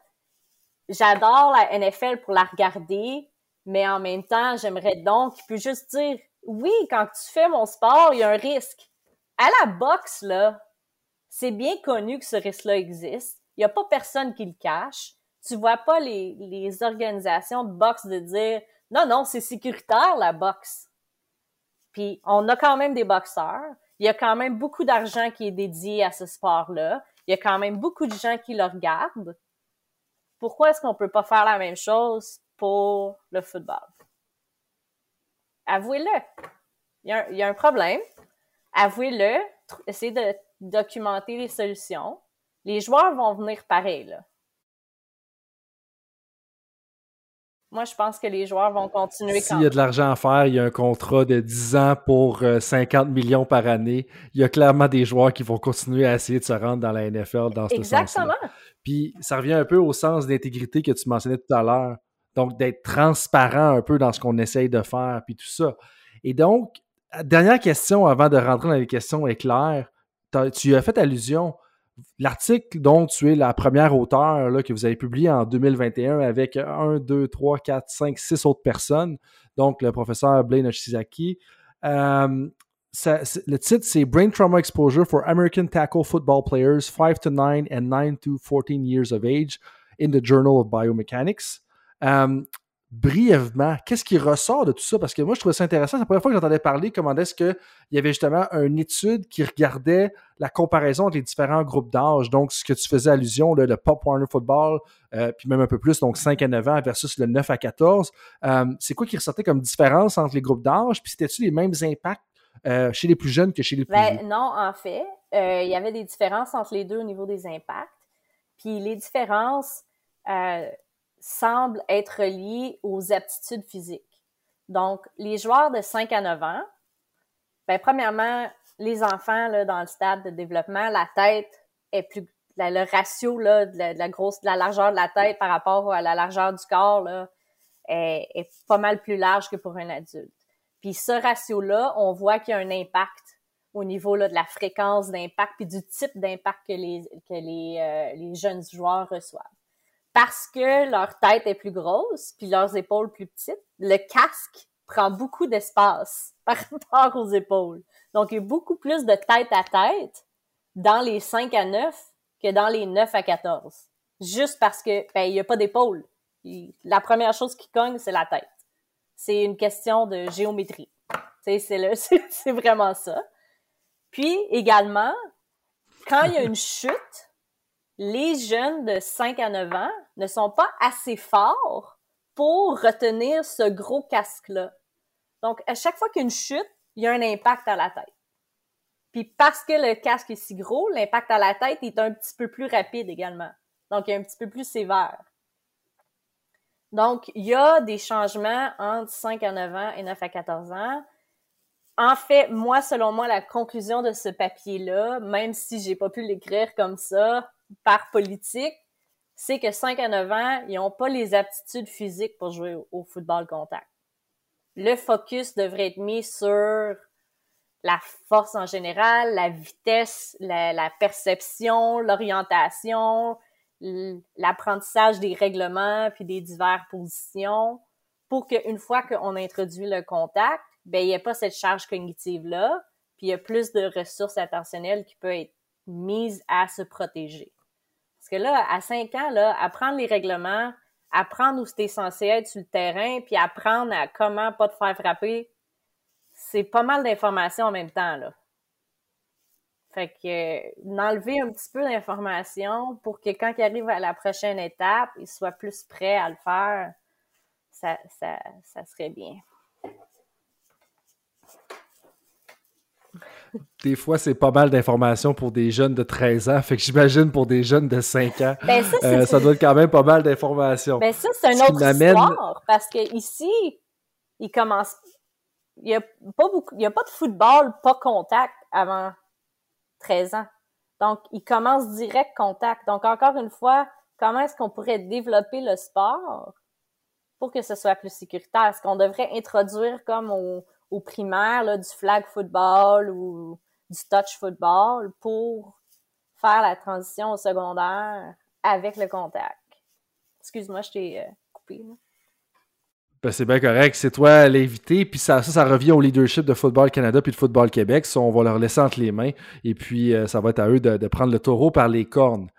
J'adore la NFL pour la regarder, mais en même temps, j'aimerais donc qu'il puisse juste dire oui, quand tu fais mon sport, il y a un risque. À la boxe, là, c'est bien connu que ce risque-là existe. Il n'y a pas personne qui le cache. Tu vois pas les, les organisations de boxe de dire non, non, c'est sécuritaire, la boxe. Puis on a quand même des boxeurs. Il y a quand même beaucoup d'argent qui est dédié à ce sport-là. Il y a quand même beaucoup de gens qui le regardent. Pourquoi est-ce qu'on peut pas faire la même chose pour le football? Avouez-le. Il, il y a, un problème. Avouez-le. Essayez de documenter les solutions. Les joueurs vont venir pareil, là. Moi, je pense que les joueurs vont continuer S'il y a de l'argent à faire, il y a un contrat de 10 ans pour 50 euh, millions par année. Il y a clairement des joueurs qui vont continuer à essayer de se rendre dans la NFL dans ce sens-là. Exactement. Puis ça revient un peu au sens d'intégrité que tu mentionnais tout à l'heure. Donc, d'être transparent un peu dans ce qu'on essaye de faire, puis tout ça. Et donc, dernière question avant de rentrer dans les questions éclairs. Tu as fait allusion L'article dont tu es la première auteure que vous avez publié en 2021 avec 1, 2, 3, 4, 5, 6 autres personnes, donc le professeur Blaine Oshizaki, euh, le titre, c'est Brain Trauma Exposure for American Tackle Football Players 5 to 9 and 9 to 14 years of age in the Journal of Biomechanics. Euh, brièvement, qu'est-ce qui ressort de tout ça? Parce que moi, je trouvais ça intéressant. C'est la première fois que j'entendais parler comment est-ce qu'il y avait justement une étude qui regardait la comparaison entre les différents groupes d'âge. Donc, ce que tu faisais allusion, le Pop Warner Football, euh, puis même un peu plus, donc 5 à 9 ans versus le 9 à 14. Euh, c'est quoi qui ressortait comme différence entre les groupes d'âge? Puis c'était-tu les mêmes impacts euh, chez les plus jeunes que chez les plus ben, vieux? Non, en fait, il y avait des différences entre les deux au niveau des impacts. Puis les différences semble être lié aux aptitudes physiques. Donc, les joueurs de 5 à 9 ans, ben, premièrement, les enfants là, dans le stade de développement, la tête est plus le ratio là, de, la, grosse de la largeur de la tête par rapport à la largeur du corps là, est, est pas mal plus large que pour un adulte. Puis ce ratio-là, on voit qu'il y a un impact au niveau là, de la fréquence d'impact puis du type d'impact que les que les, euh, les jeunes joueurs reçoivent parce que leur tête est plus grosse puis leurs épaules plus petites, le casque prend beaucoup d'espace par rapport aux épaules. Donc, il y a beaucoup plus de tête à tête dans les 5 à 9 que dans les 9 à 14. Juste parce que, ben, il n'y a pas d'épaule. La première chose qui cogne, c'est la tête. C'est une question de géométrie. C'est, c'est vraiment ça. Puis, également, quand il y a une chute, les jeunes de 5 à 9 ans ne sont pas assez forts pour retenir ce gros casque-là. Donc, à chaque fois qu'une chute, il y a un impact à la tête. Puis parce que le casque est si gros, l'impact à la tête est un petit peu plus rapide également. Donc, il est un petit peu plus sévère. Donc, il y a des changements entre 5 à 9 ans et 9 à 14 ans. En fait, moi, selon moi, la conclusion de ce papier-là, même si j'ai pas pu l'écrire comme ça, par politique, c'est que 5 à 9 ans, ils n'ont pas les aptitudes physiques pour jouer au, football contact. Le focus devrait être mis sur la force en général, la vitesse, la, perception, l'orientation, l'apprentissage des règlements puis des diverses positions pour qu'une fois qu'on introduit le contact, ben il n'y ait pas cette charge cognitive là, puis il y a plus de ressources attentionnelles qui peuvent être mises à se protéger. Parce que là, à 5 ans, là, apprendre les règlements, apprendre où c'était censé être sur le terrain, puis apprendre à comment pas te faire frapper, c'est pas mal d'informations en même temps, là. Fait que d'enlever un petit peu d'informations pour que quand il arrive à la prochaine étape, il soit plus prêt à le faire, ça, ça, ça serait bien. Des fois, c'est pas mal d'informations pour des jeunes de 13 ans. Fait que j'imagine pour des jeunes de 5 ans, ben ça, euh, ça, doit être quand même pas mal d'informations. Ben ça, c'est une autre histoire. Parce que ici, il commence. Il n'y a pas beaucoup. Il y a pas de football, pas contact avant 13 ans. Donc, il commence direct contact. Donc, encore une fois, comment est-ce qu'on pourrait développer le sport pour que ce soit plus sécuritaire? Est-ce qu'on devrait introduire comme au, au primaire du flag football ou du touch football pour faire la transition au secondaire avec le contact. Excuse-moi, je t'ai euh, coupé. Ben, c'est bien correct. C'est toi l'invité. Puis ça, ça, revient au leadership de Football Canada puis de Football Québec. On va leur laisser entre les mains. Et puis, euh, ça va être à eux de, prendre le taureau par les cornes.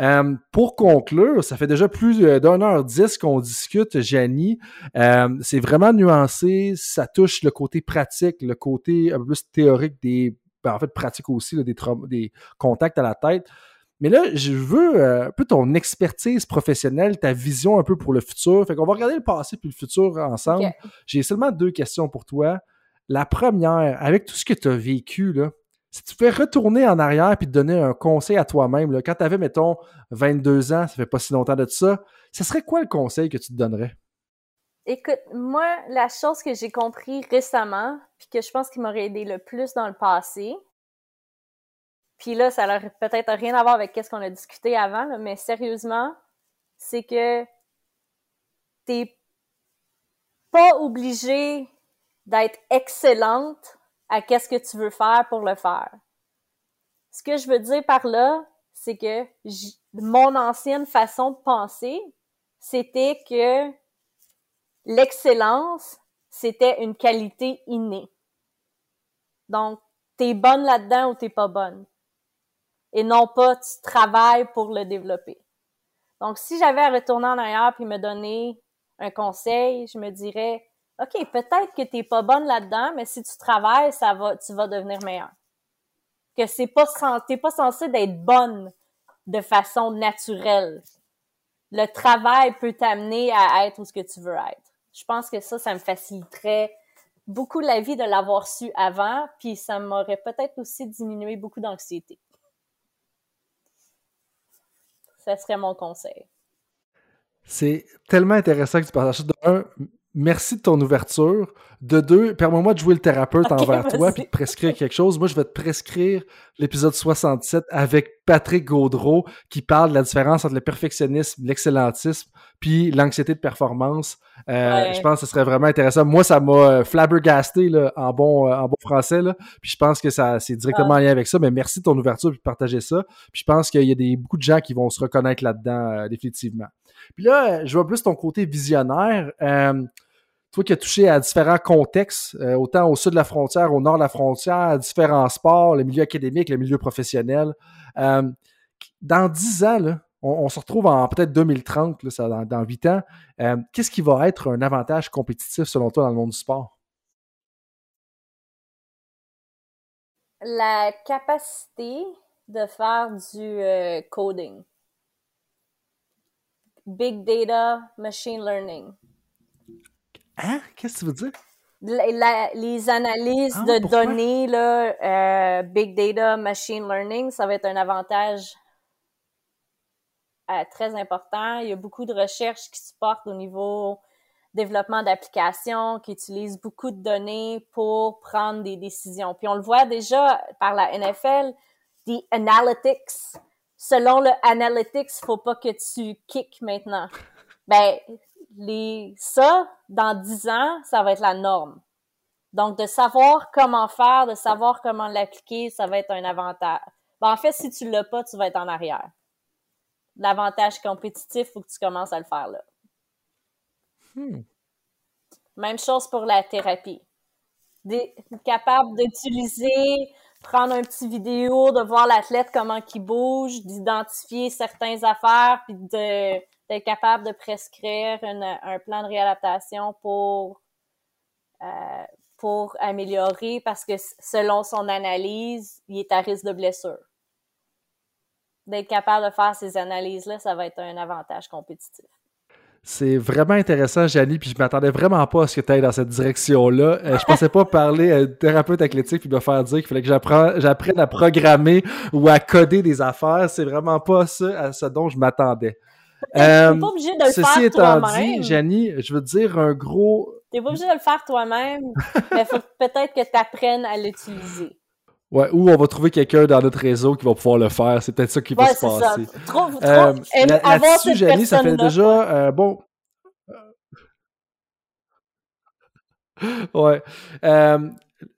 Euh, pour conclure, ça fait déjà plus d'une heure dix qu'on discute, Janie. Euh, c'est vraiment nuancé. Ça touche le côté pratique, le côté un peu plus théorique des... Ben, en fait, pratique aussi, des contacts à la tête. Mais là, je veux euh, un peu ton expertise professionnelle, ta vision un peu pour le futur. Fait qu'on va regarder le passé puis le futur ensemble. J'ai seulement deux questions pour toi. La première, avec tout ce que tu as vécu, là, si tu pouvais retourner en arrière puis te donner un conseil à toi-même, quand tu avais, mettons, 22 ans, ça fait pas si longtemps de ça, ce serait quoi le conseil que tu te donnerais? Écoute, moi, la chose que j'ai compris récemment, puis que je pense qui m'aurait aidé le plus dans le passé, puis là, ça n'a peut-être rien à voir avec ce qu'on a discuté avant, mais sérieusement, c'est que t'es pas obligé d'être excellente à qu'est-ce que tu veux faire pour le faire. Ce que je veux dire par là, c'est que mon ancienne façon de penser, c'était que l'excellence, c'était une qualité innée. Donc, t'es bonne là-dedans ou t'es pas bonne et non pas tu travailles pour le développer. Donc, si j'avais à retourner en arrière puis me donner un conseil, je me dirais, OK, peut-être que tu n'es pas bonne là-dedans, mais si tu travailles, ça va, tu vas devenir meilleur. Que c'est pas, t'es pas censé d'être bonne de façon naturelle. Le travail peut t'amener à être où ce que tu veux être. Je pense que ça, ça me faciliterait beaucoup la vie de l'avoir su avant, puis ça m'aurait peut-être aussi diminué beaucoup d'anxiété. Ça serait mon conseil. C'est tellement intéressant que tu partages ça. De merci de ton ouverture. De deux, permets-moi de jouer le thérapeute envers toi puis de prescrire quelque chose. Moi, je vais te prescrire l'épisode 67 avec Patrick Gaudreau qui parle de la différence entre le perfectionnisme, l'excellentisme puis l'anxiété de performance. Euh, je pense que ce serait vraiment intéressant. Moi, ça m'a euh, flabbergasté là, en, bon, euh, en bon français. Là. Puis je pense que ça c'est directement en lien avec ça. Mais merci de ton ouverture et de partager ça. Puis je pense qu'il y a des, beaucoup de gens qui vont se reconnaître là-dedans définitivement. Puis là, je vois plus ton côté visionnaire toi qui as touché à différents contextes, euh, autant au sud de la frontière, au nord de la frontière, à différents sports, le milieu académique, le milieu professionnel. Euh, dans dix ans, on, se retrouve en peut-être 2030, dans, huit ans. Euh, qu'est-ce qui va être un avantage compétitif selon toi dans le monde du sport? La capacité de faire du coding. Big data, machine learning. Hein? Qu'est-ce que tu veux dire? les analyses ah, de données, là, euh, big data, machine learning, ça va être un avantage euh, très important. Il y a beaucoup de recherches qui se portent au niveau développement d'applications, qui utilisent beaucoup de données pour prendre des décisions. Puis on le voit déjà par la NFL, des analytics. Selon le analytics, faut pas que tu kicks maintenant. Ben, les ça, dans dix ans, ça va être la norme. Donc, de savoir comment faire, de savoir comment l'appliquer, ça va être un avantage. Ben, en fait, si tu l'as pas, tu vas être en arrière. L'avantage compétitif, faut que tu commences à le faire là. Hmm. Même chose pour la thérapie. Des, capable d'utiliser, prendre un petit vidéo, de voir l'athlète comment il bouge, d'identifier certaines affaires, puis de d'être capable de prescrire un plan de réadaptation pour, euh, pour améliorer parce que selon son analyse, il est à risque de blessure. D'être capable de faire ces analyses-là, ça va être un avantage compétitif. C'est vraiment intéressant, Janie, puis je m'attendais vraiment pas à ce que tu ailles dans cette direction-là. Euh, je pensais pas parler à un thérapeute athlétique puis me faire dire qu'il fallait que j'apprenne à programmer ou à coder des affaires. C'est vraiment pas ça à ce dont je m'attendais. Euh, pas obligé de le ceci étant dit, Janie, je veux dire un gros. T'es pas obligé de le faire toi-même, mais faut peut-être que tu apprennes à l'utiliser. Ouais, ou on va trouver quelqu'un dans notre réseau qui va pouvoir le faire. C'est peut-être ça qui va se passer. Ça. Trouve, euh, Là-dessus, Janie, ça fait déjà euh, bon. ouais. Euh,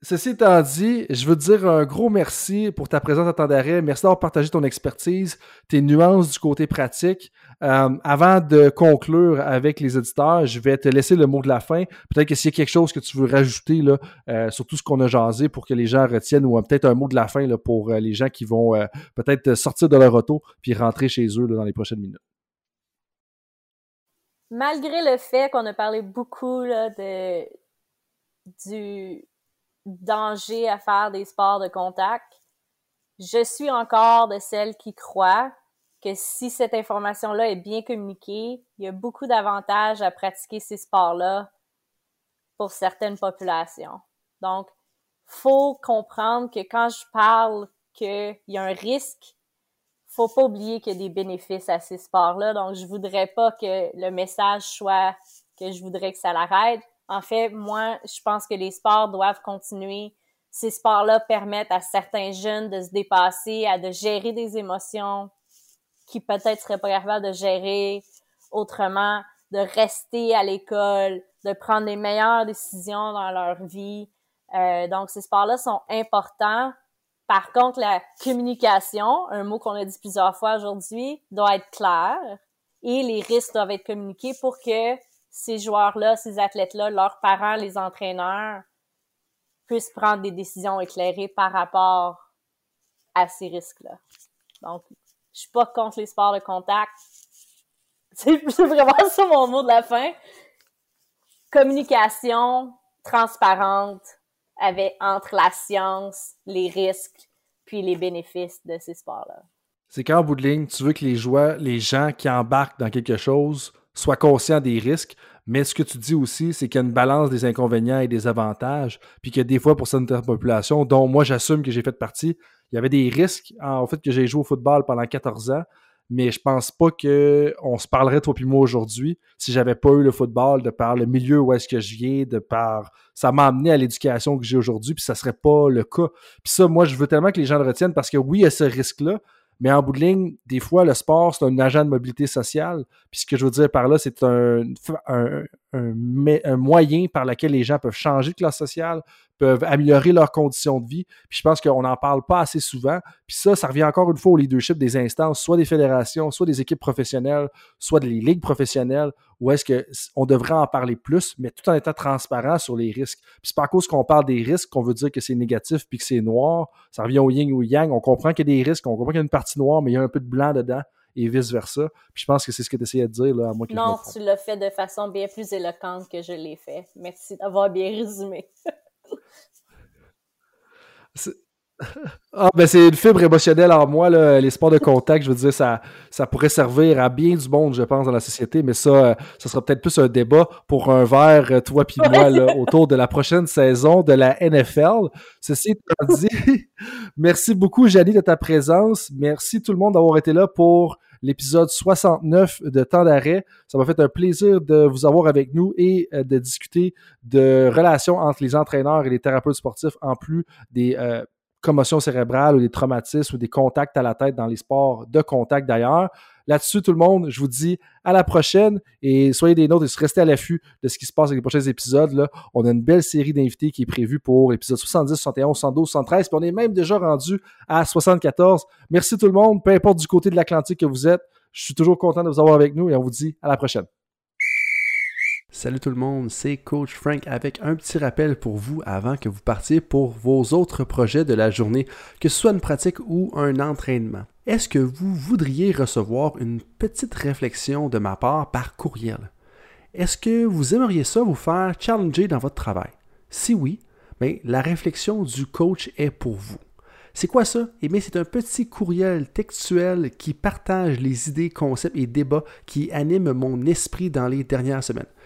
Ceci étant dit, je veux te dire un gros merci pour ta présence à temps d'arrêt. Merci d'avoir partagé ton expertise, tes nuances du côté pratique. Euh, avant de conclure avec les éditeurs, je vais te laisser le mot de la fin. Peut-être que s'il y a quelque chose que tu veux rajouter là, euh, sur tout ce qu'on a jasé pour que les gens retiennent, ou peut-être un mot de la fin là, pour euh, les gens qui vont peut-être sortir de leur auto puis rentrer chez eux dans les prochaines minutes. Malgré le fait qu'on a parlé beaucoup de, du danger à faire des sports de contact, je suis encore de celles qui croient que si cette information-là est bien communiquée, il y a beaucoup d'avantages à pratiquer ces sports-là pour certaines populations. Donc, faut comprendre que quand je parle qu'il y a un risque, faut pas oublier qu'il y a des bénéfices à ces sports-là. Donc, je voudrais pas que le message soit que je voudrais que ça l'arrête. En fait, moi, je pense que les sports doivent continuer. Ces sports-là permettent à certains jeunes de se dépasser, à de gérer des émotions qui peut-être seraient pas capables de gérer autrement, de rester à l'école, de prendre les meilleures décisions dans leur vie. Euh, donc, ces sports-là sont importants. Par contre, la communication, un mot qu'on a dit plusieurs fois aujourd'hui, doit être clair et les risques doivent être communiqués pour que ces joueurs-là, ces athlètes-là, leurs parents, les entraîneurs, puissent prendre des décisions éclairées par rapport à ces risques-là. Donc, je suis pas contre les sports de contact. C'est vraiment ça mon mot de la fin. Communication transparente avec, entre la science, les risques, puis les bénéfices de ces sports-là. C'est qu'en bout de ligne, tu veux que les joueurs, les gens qui embarquent dans quelque chose sois conscient des risques, mais ce que tu dis aussi, c'est qu'il y a une balance des inconvénients et des avantages, puis que des fois, pour certaines populations, dont moi j'assume que j'ai fait partie, il y avait des risques en fait que j'ai joué au football pendant 14 ans, mais je pense pas qu'on se parlerait toi puis moi aujourd'hui si j'avais pas eu le football de par le milieu où est-ce que je viens, de par ça m'a amené à l'éducation que j'ai aujourd'hui, puis ça serait pas le cas. Puis ça, moi, je veux tellement que les gens le retiennent parce que oui, il y a ce risque-là, mais en bout de ligne, des fois, le sport, c'est un agent de mobilité sociale. Puis ce que je veux dire par là, c'est un, moyen par lequel les gens peuvent changer de classe sociale, peuvent améliorer leurs conditions de vie. Puis je pense qu'on n'en parle pas assez souvent. Puis ça, ça revient encore une fois au leadership des instances, soit des fédérations, soit des équipes professionnelles, soit des ligues professionnelles, où est-ce qu'on devrait en parler plus, mais tout en étant transparent sur les risques. Puis c'est pas à cause qu'on parle des risques qu'on veut dire que c'est négatif puis que c'est noir. Ça revient au yin ou au yang. On comprend qu'il y a des risques, on comprend qu'il y a une partie noire, mais il y a un peu de blanc dedans et vice-versa. Puis je pense que c'est ce que tu essayais de dire, là, à moi que Non, tu l'as fait de façon bien plus éloquente que je l'ai fait. Merci d'avoir bien résumé. Ah, ben c'est une fibre émotionnelle en moi, là. les sports de contact, je veux dire, ça, ça pourrait servir à bien du monde, je pense, dans la société, mais ça, euh, ça sera peut-être plus un débat pour un verre, euh, toi puis moi, là, autour de la prochaine saison de la NFL. Ceci étant dit, merci beaucoup, Janie, de ta présence. Merci tout le monde d'avoir été là pour l'épisode 69 de Temps d'arrêt. Ça m'a fait un plaisir de vous avoir avec nous et euh, de discuter de relations entre les entraîneurs et les thérapeutes sportifs en plus des commotion cérébrale ou des traumatismes ou des contacts à la tête dans les sports de contact d'ailleurs. Là-dessus, tout le monde, je vous dis à la prochaine et soyez des nôtres et restez à l'affût de ce qui se passe avec les prochains épisodes. Là. On a une belle série d'invités qui est prévue pour l'épisode 70, 71, 72, 73, puis on est même déjà rendu à 74. Merci tout le monde, peu importe du côté de l'Atlantique que vous êtes. Je suis toujours content de vous avoir avec nous et on vous dit à la prochaine. Salut tout le monde, c'est Coach Frank avec un petit rappel pour vous avant que vous partiez pour vos autres projets de la journée, que ce soit une pratique ou un entraînement. Est-ce que vous voudriez recevoir une petite réflexion de ma part par courriel? Est-ce que vous aimeriez ça vous faire challenger dans votre travail? Si oui, mais la réflexion du coach est pour vous. C'est quoi ça? Eh bien, c'est un petit courriel textuel qui partage les idées, concepts et débats qui animent mon esprit dans les dernières semaines.